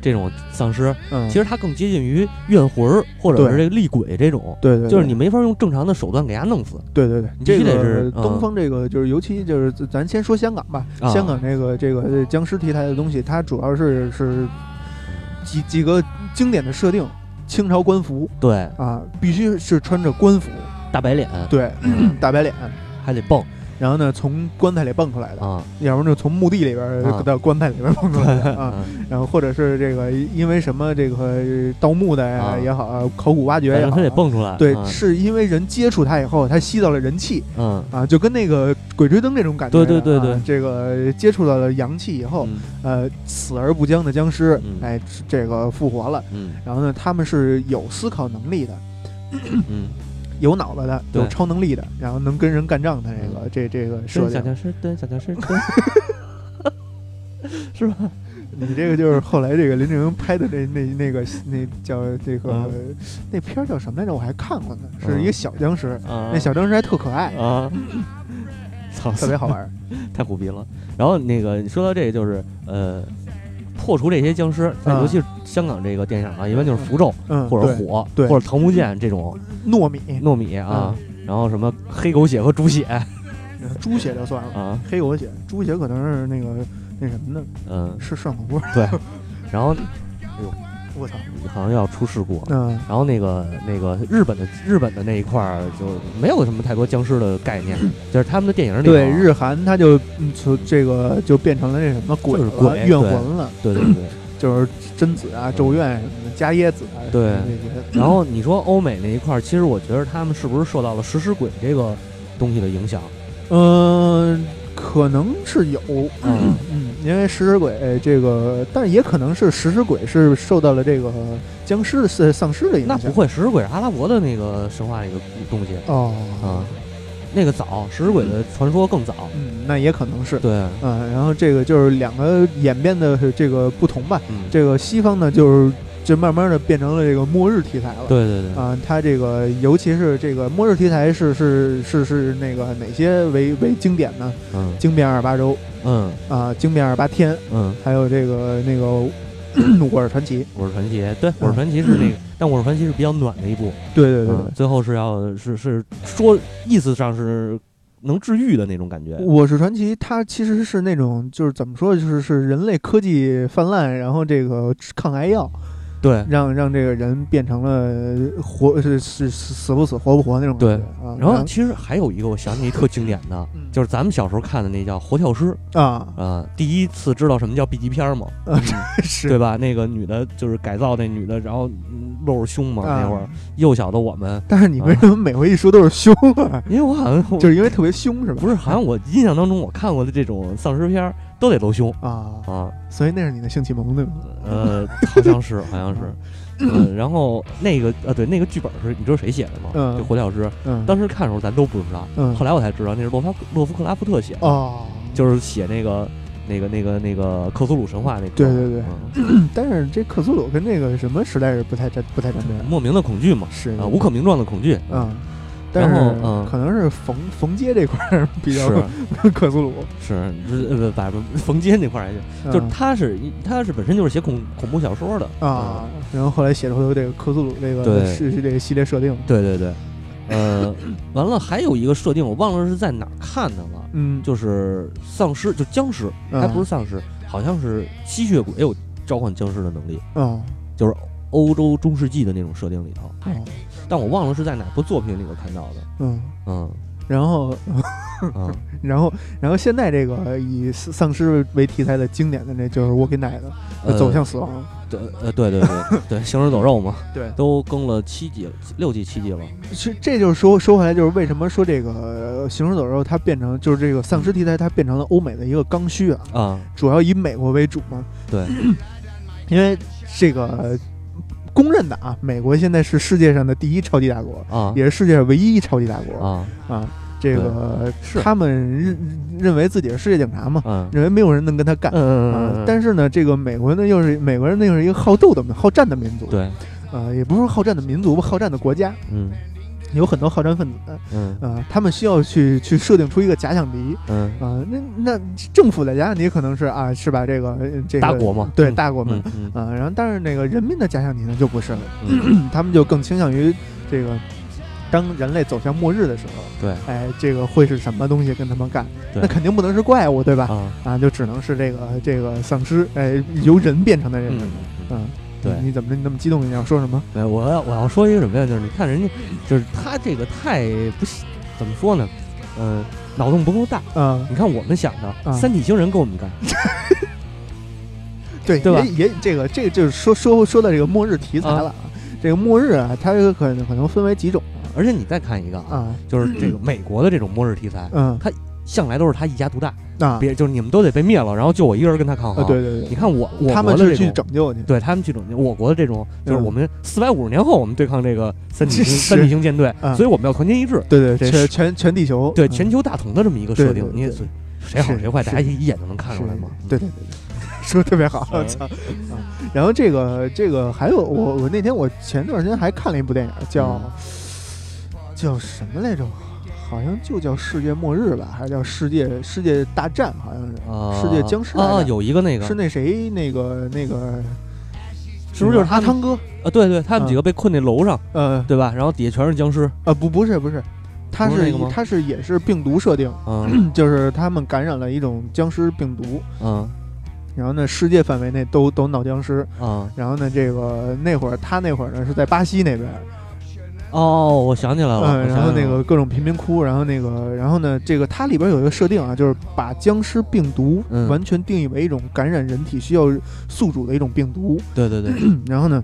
这种丧尸，其实它更接近于怨魂或者是这个厉鬼这种，对对，就是你没法用正常的手段给它弄死。对对对，你这个是东方这个，就是尤其就是咱先说香港吧，香港这个这个僵尸题材的东西，它主要是是几几个经典的设定，清朝官服，对。啊，必须是穿着官服，大白脸，对，大白脸。还得蹦。然后呢，从棺材里蹦出来的啊，要不然就从墓地里边到棺材里边蹦出来的 啊。然后或者是这个因为什么这个盗墓的呀也好，考古挖掘也好，他得蹦出来。对，是因为人接触它以后，它吸到了人气，嗯啊，就跟那个鬼吹灯这种感觉。对对对对，这个接触到了阳气以后，呃，死而不僵的僵尸，哎，这个复活了。嗯，然后呢，他们是有思考能力的。嗯。有脑子的，有超能力的，然后能跟人干仗的这个，这这个设定。小僵尸，对小僵尸，对，是吧？你这个就是后来这个林正英拍的那那那个那叫这个那片叫什么来着？我还看过呢，是一个小僵尸，那小僵尸还特可爱啊，操，特别好玩，太虎逼了。然后那个你说到这个，就是呃。破除这些僵尸，尤其是香港这个电影啊，一般就是符咒，或者火，或者桃木剑这种糯米。糯米啊，然后什么黑狗血和猪血，猪血就算了。啊，黑狗血，猪血可能是那个那什么的，嗯，是涮火锅。对，然后，哎呦，我操，好像要出事故。嗯，然后那个那个日本的日本的那一块儿就没有什么太多僵尸的概念，就是他们的电影里对日韩他就从这个就变成了那什么鬼鬼怨魂了，对对对，就是贞子啊、咒怨什么的、伽椰子啊对。然后你说欧美那一块儿，其实我觉得他们是不是受到了食尸鬼这个东西的影响？嗯。可能是有，嗯嗯，因为食尸鬼这个，但也可能是食尸鬼是受到了这个僵尸的丧丧尸的影响。那不会，食尸鬼是阿拉伯的那个神话一个东西哦啊，那个早，食尸鬼的传说更早，嗯，那也可能是对，嗯，然后这个就是两个演变的这个不同吧，嗯，这个西方呢就是。就慢慢的变成了这个末日题材了。对对对。啊，它这个尤其是这个末日题材是是是是那个哪些为为经典呢？嗯。惊变二八周。嗯。啊，惊变二八天。嗯。还有这个那个 我是传奇。我是传奇。对，我是传奇是那个，但我是传奇是比较暖的一部。对对对。最后是要是是说意思上是能治愈的那种感觉。我是传奇，它其实是那种就是怎么说，就是是人类科技泛滥，然后这个抗癌药。对，让让这个人变成了活是是死不死活不活那种感觉。对，然后其实还有一个，我想起一特经典的，就是咱们小时候看的那叫《活跳尸》啊啊，第一次知道什么叫 B 级片嘛，是对吧？那个女的就是改造那女的，然后露着胸嘛，那会儿幼小的我们。但是你为什么每回一说都是胸啊？因为我好像就是因为特别凶是吧？不是，好像我印象当中我看过的这种丧尸片。都得露胸啊啊！所以那是你的性启蒙对吗？呃，好像是，好像是。嗯，然后那个呃，对，那个剧本是你知道谁写的吗？嗯，就火老师。嗯，当时看的时候咱都不知道，嗯，后来我才知道那是洛夫洛夫克拉夫特写的哦，就是写那个那个那个那个克苏鲁神话那个。对对对。但是这克苏鲁跟那个什么实在是不太沾不太沾边。莫名的恐惧嘛，是啊，无可名状的恐惧啊。然后，嗯，可能是缝缝街这块儿 比较克苏鲁，是呃不，反正冯街那块儿就就是他是他是本身就是写恐恐怖小说的啊，然后后来写出这个克苏鲁这个是是这个系列设定，对对对，呃，完了还有一个设定我忘了是在哪儿看的了，嗯，就是丧尸就僵尸，还不是丧尸，好像是吸血鬼有召唤僵尸的能力，嗯，就是欧洲中世纪的那种设定里头。但我忘了是在哪部作品里头看到的。嗯嗯，然后，然后，然后现在这个以丧尸为题材的经典的，那就是《Walking Dead》走向死亡。对，呃，对对对对，行尸走肉嘛，对，都更了七季，六季七季了。其实这就是说说回来，就是为什么说这个行尸走肉它变成就是这个丧尸题材，它变成了欧美的一个刚需啊啊，主要以美国为主嘛。对，因为这个公认的啊，美国现在是世界上的第一超级大国啊，也是世界上唯一超级大国啊啊。这个是他们认认为自己是世界警察嘛，认为没有人能跟他干啊。但是呢，这个美国呢又是美国人，那又是一个好斗的、好战的民族。对，呃，也不是好战的民族吧，好战的国家。嗯，有很多好战分子。嗯，啊，他们需要去去设定出一个假想敌。嗯，啊，那那政府的假想敌可能是啊，是吧？这个这个大国嘛，对大国们啊。然后，但是那个人民的假想敌呢就不是了，他们就更倾向于这个。当人类走向末日的时候，对，哎，这个会是什么东西跟他们干？那肯定不能是怪物，对吧？啊，就只能是这个这个丧尸，哎，由人变成的人。嗯，对，你怎么你那么激动？你要说什么？对，我要我要说一个什么呀？就是你看人家，就是他这个太不怎么说呢？嗯，脑洞不够大。嗯，你看我们想的三体星人跟我们干，对对吧？也这个这个就是说说说到这个末日题材了啊。这个末日啊，它可能可能分为几种。而且你再看一个啊，就是这个美国的这种末日题材，嗯，它向来都是它一家独大啊，别就是你们都得被灭了，然后就我一个人跟他抗衡。对对对，你看我我他们是去拯救你，对他们去拯救。我国的这种就是我们四百五十年后我们对抗这个三体 三体星舰队，所以我们要团结一致。对对，全全全地球，对全球大同的这么一个设定，你谁好谁坏，大家一眼就能看出来嘛。对对对对。说的特别好，我操！然后这个这个还有我我那天我前段时间还看了一部电影，叫叫什么来着？好像就叫《世界末日》吧，还是叫《世界世界大战》？好像是《世界僵尸》啊，有一个那个是那谁那个那个是不是就是阿汤哥啊？对对，他们几个被困那楼上，呃，对吧？然后底下全是僵尸啊？不不是不是，他是他是也是病毒设定，就是他们感染了一种僵尸病毒，嗯。然后呢，世界范围内都都闹僵尸啊。然后呢，这个那会儿他那会儿呢是在巴西那边。哦，我想起来了。嗯。然后那个各种贫民窟，然后那个，然后呢，这个它里边有一个设定啊，就是把僵尸病毒完全定义为一种感染人体需要宿主的一种病毒。对对对。然后呢，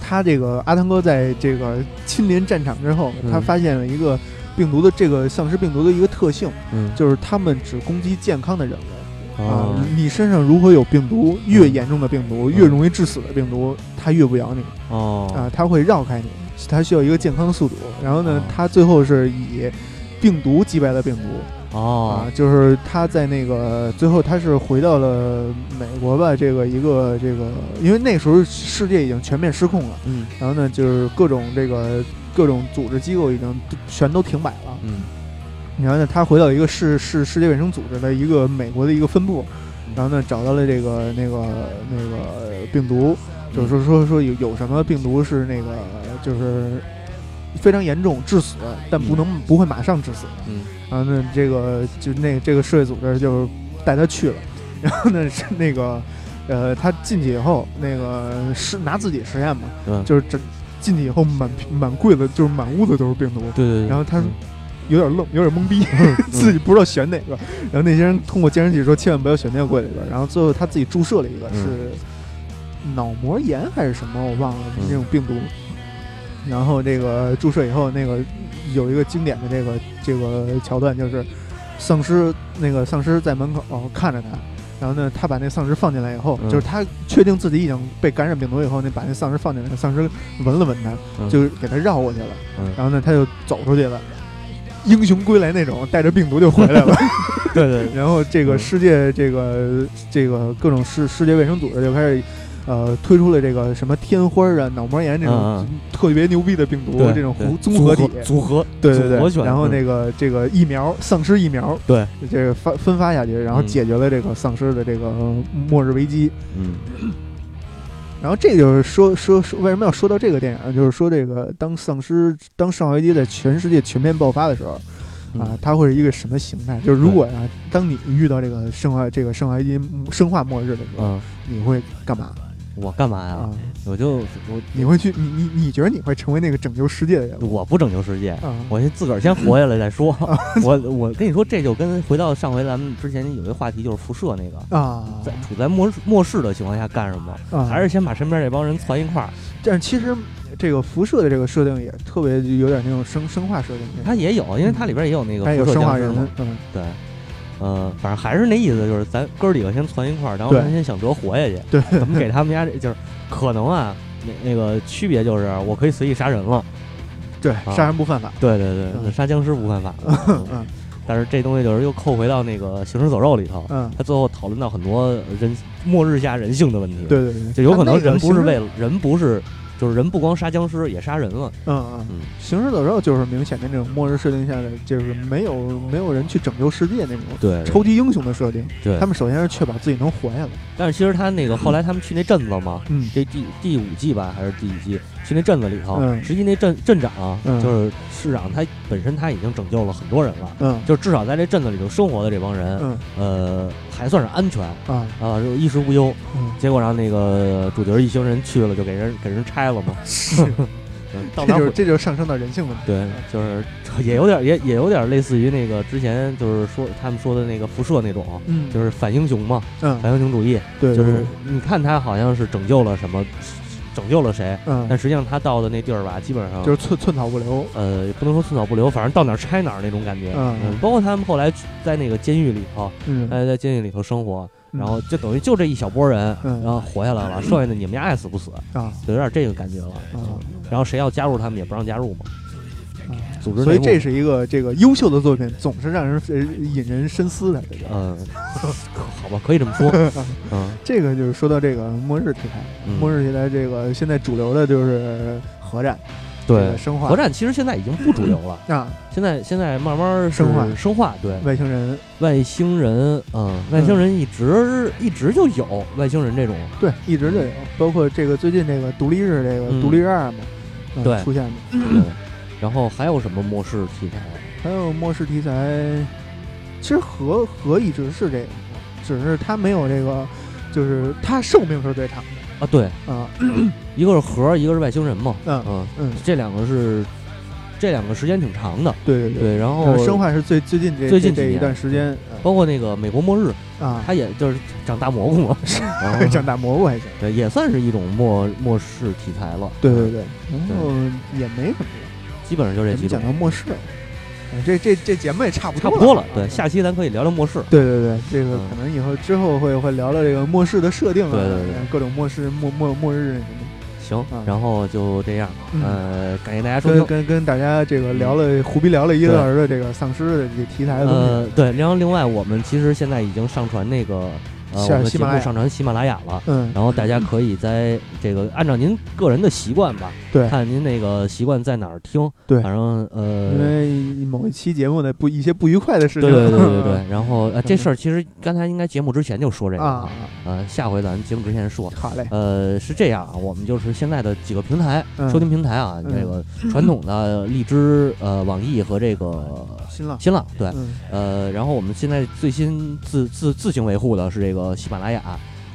他这个阿汤哥在这个亲临战场之后，他发现了一个病毒的这个丧尸病毒的一个特性，嗯，就是他们只攻击健康的人类。啊，你身上如果有病毒，越严重的病毒，越容易致死的病毒，它越不咬你。哦，啊，它会绕开你，它需要一个健康宿主。然后呢，它最后是以病毒击败了病毒。哦，啊，就是他在那个最后，他是回到了美国吧？这个一个这个，因为那时候世界已经全面失控了。嗯，然后呢，就是各种这个各种组织机构已经全都停摆了。嗯。然后呢，他回到一个世世世界卫生组织的一个美国的一个分部，然后呢，找到了这个那个那个病毒，就是说说说有有什么病毒是那个就是非常严重致死，但不能不会马上致死。嗯，然后呢，这个就那这个世卫组织就带他去了，然后呢是那个呃，他进去以后，那个是拿自己实验嘛，就是这进去以后满满柜子就是满屋子都是病毒。对对对，然后他。有点愣，有点懵逼，自己不知道选哪个。然后那些人通过监视器说，千万不要选那个柜里边。然后最后他自己注射了一个，是脑膜炎还是什么，我忘了那种病毒。然后这个注射以后，那个有一个经典的这个这个桥段，就是丧尸那个丧尸在门口看着他，然后呢，他把那丧尸放进来以后，就是他确定自己已经被感染病毒以后，那把那丧尸放进来，丧尸闻了闻他，就给他绕过去了。然后呢，他就走出去了。英雄归来那种，带着病毒就回来了。对 对，然后这个世界，这个这个各种世世界卫生组织就开始，呃，推出了这个什么天花啊、脑膜炎这种特别牛逼的病毒，这种综合体组合，对对对。然后那个这个疫苗，丧尸疫苗，对，这个发分发下去，然后解决了这个丧尸的这个末日危机。嗯。然后这就是说说说为什么要说到这个电影，就是说这个当丧尸当生化危机在全世界全面爆发的时候，啊，它会是一个什么形态？就是如果呀，当你遇到这个生化这个生化危机生化末日的时候，你会干嘛？我干嘛呀？我就我你会去你你你觉得你会成为那个拯救世界的人？我不拯救世界，我先自个儿先活下来再说。我我跟你说，这就跟回到上回咱们之前有一个话题，就是辐射那个啊，在处在末末世的情况下干什么？还是先把身边这帮人攒一块儿？但是其实这个辐射的这个设定也特别有点那种生生化设定，它也有，因为它里边也有那个有生化人，嗯，对。嗯，反正还是那意思，就是咱哥几个先攒一块儿，然后咱先想辙活下去。对，怎么给他们家？就是可能啊，那那个区别就是，我可以随意杀人了。对，杀人不犯法。对对对，杀僵尸不犯法。嗯，但是这东西就是又扣回到那个《行尸走肉》里头。嗯，他最后讨论到很多人末日下人性的问题。对对对，就有可能人不是为了人不是。就是人不光杀僵尸，也杀人了。嗯嗯嗯，行尸走肉就是明显的那种末日设定下的，就是没有没有人去拯救世界那种对超级英雄的设定。对，他们首先是确保自己能活下来。但是其实他那个后来他们去那镇子嘛，嗯，这第第五季吧还是第几季？去那镇子里头，实际那镇镇长就是市长，他本身他已经拯救了很多人了，嗯，就至少在这镇子里头生活的这帮人，嗯，呃，还算是安全啊啊，衣食无忧。结果让那个主角一行人去了，就给人给人拆了嘛。是，这就这就上升到人性问题。对，就是 也有点也也有点类似于那个之前就是说他们说的那个辐射那种，嗯，就是反英雄嘛，嗯，反英雄主义。对，就是你看他好像是拯救了什么。拯救了谁？嗯，但实际上他到的那地儿吧，基本上就是寸寸草不留。呃，也不能说寸草不留，反正到哪儿拆哪儿那种感觉。嗯，包括他们后来在那个监狱里头，嗯，在在监狱里头生活，然后就等于就这一小波人，然后活下来了，剩下的你们家爱死不死啊，就有点这个感觉了。嗯，然后谁要加入他们也不让加入嘛。组织，所以这是一个这个优秀的作品，总是让人引人深思的。嗯，好吧，可以这么说。嗯，这个就是说到这个末日题材，末日题材这个现在主流的就是核战，对，生化。核战其实现在已经不主流了啊，现在现在慢慢生化，生化，对，外星人，外星人，嗯，外星人一直一直就有外星人这种，对，一直就有，包括这个最近这个独立日这个独立日二嘛，对，出现的。然后还有什么末世题材？还有末世题材，其实核核一直是这个，只是它没有这个，就是它寿命是最长的啊。对啊，一个是核，一个是外星人嘛。嗯嗯嗯，这两个是这两个时间挺长的。对对对，然后生化是最最近这最近这一段时间，包括那个美国末日啊，它也就是长大蘑菇嘛，长大蘑菇还行，对，也算是一种末末世题材了。对对对，然后也没什么。基本上就这几讲到末世，这这这节目也差不差不多了。对，下期咱可以聊聊末世。对对对，这个可能以后之后会会聊聊这个末世的设定啊，对对对，各种末世末末末日什么。行，然后就这样。呃，感谢大家收听，跟跟大家这个聊了胡逼聊了一个小时的这个丧尸的这题材的东西。对，然后另外我们其实现在已经上传那个。呃，我们节目上传喜马拉雅了，嗯，然后大家可以在这个按照您个人的习惯吧，对，看您那个习惯在哪儿听，对，反正呃，因为某一期节目的不一些不愉快的事情，对对对对对，然后呃，这事儿其实刚才应该节目之前就说这个啊，呃，下回咱节目之前说，好嘞，呃，是这样啊，我们就是现在的几个平台收听平台啊，这个传统的荔枝、呃，网易和这个新浪，新浪，对，呃，然后我们现在最新自自自行维护的是这个喜马拉雅。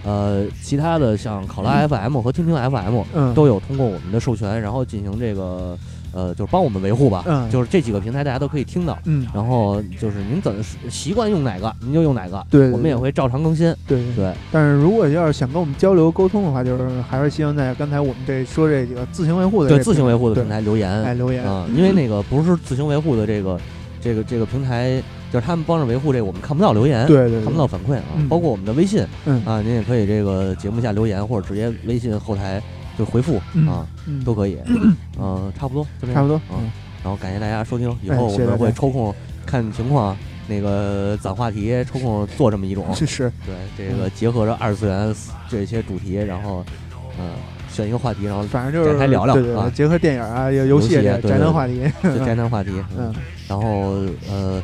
呃，其他的像考拉 FM 和听听 FM，嗯，都有通过我们的授权，然后进行这个，呃，就是帮我们维护吧，嗯，就是这几个平台大家都可以听到，嗯，然后就是您怎么习惯用哪个，您就用哪个，对，我们也会照常更新，对对。但是如果要是想跟我们交流沟通的话，就是还是希望在刚才我们这说这几个自行维护的对自行维护的平台留言，哎，留言。啊，因为那个不是自行维护的这个这个这个平台。就是他们帮着维护这个，我们看不到留言，对对，看不到反馈啊。包括我们的微信，啊，您也可以这个节目下留言，或者直接微信后台就回复啊，都可以。嗯，差不多，差不多。嗯，然后感谢大家收听，以后我们会抽空看情况，那个攒话题，抽空做这么一种。是是。对，这个结合着二次元这些主题，然后嗯，选一个话题，然后反正就是展开聊聊啊，结合电影啊、游戏、宅男话题，宅男话题。嗯，然后呃。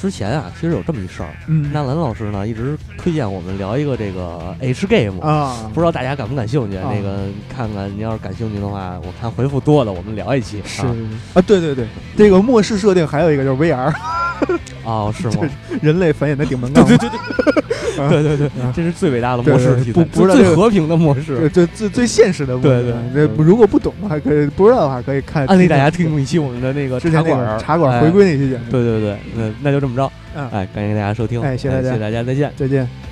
之前啊，其实有这么一事儿，嗯，纳兰老师呢一直推荐我们聊一个这个 H game 啊，不知道大家感不感兴趣？那个看看，您要是感兴趣的话，我看回复多的，我们聊一期。是啊，对对对，这个末世设定还有一个就是 VR，哦，是吗？人类繁衍的顶门杠。对对对对。对对对，这是最伟大的模式，不不是最和平的模式，最最最现实的模式。对对，那如果不懂的话，可以不知道的话，可以看。安利大家听一期我们的那个茶馆茶馆回归那期节目。对对对，那那就这么着。哎，感谢大家收听，哎，谢谢大家，谢谢大家，再见，再见。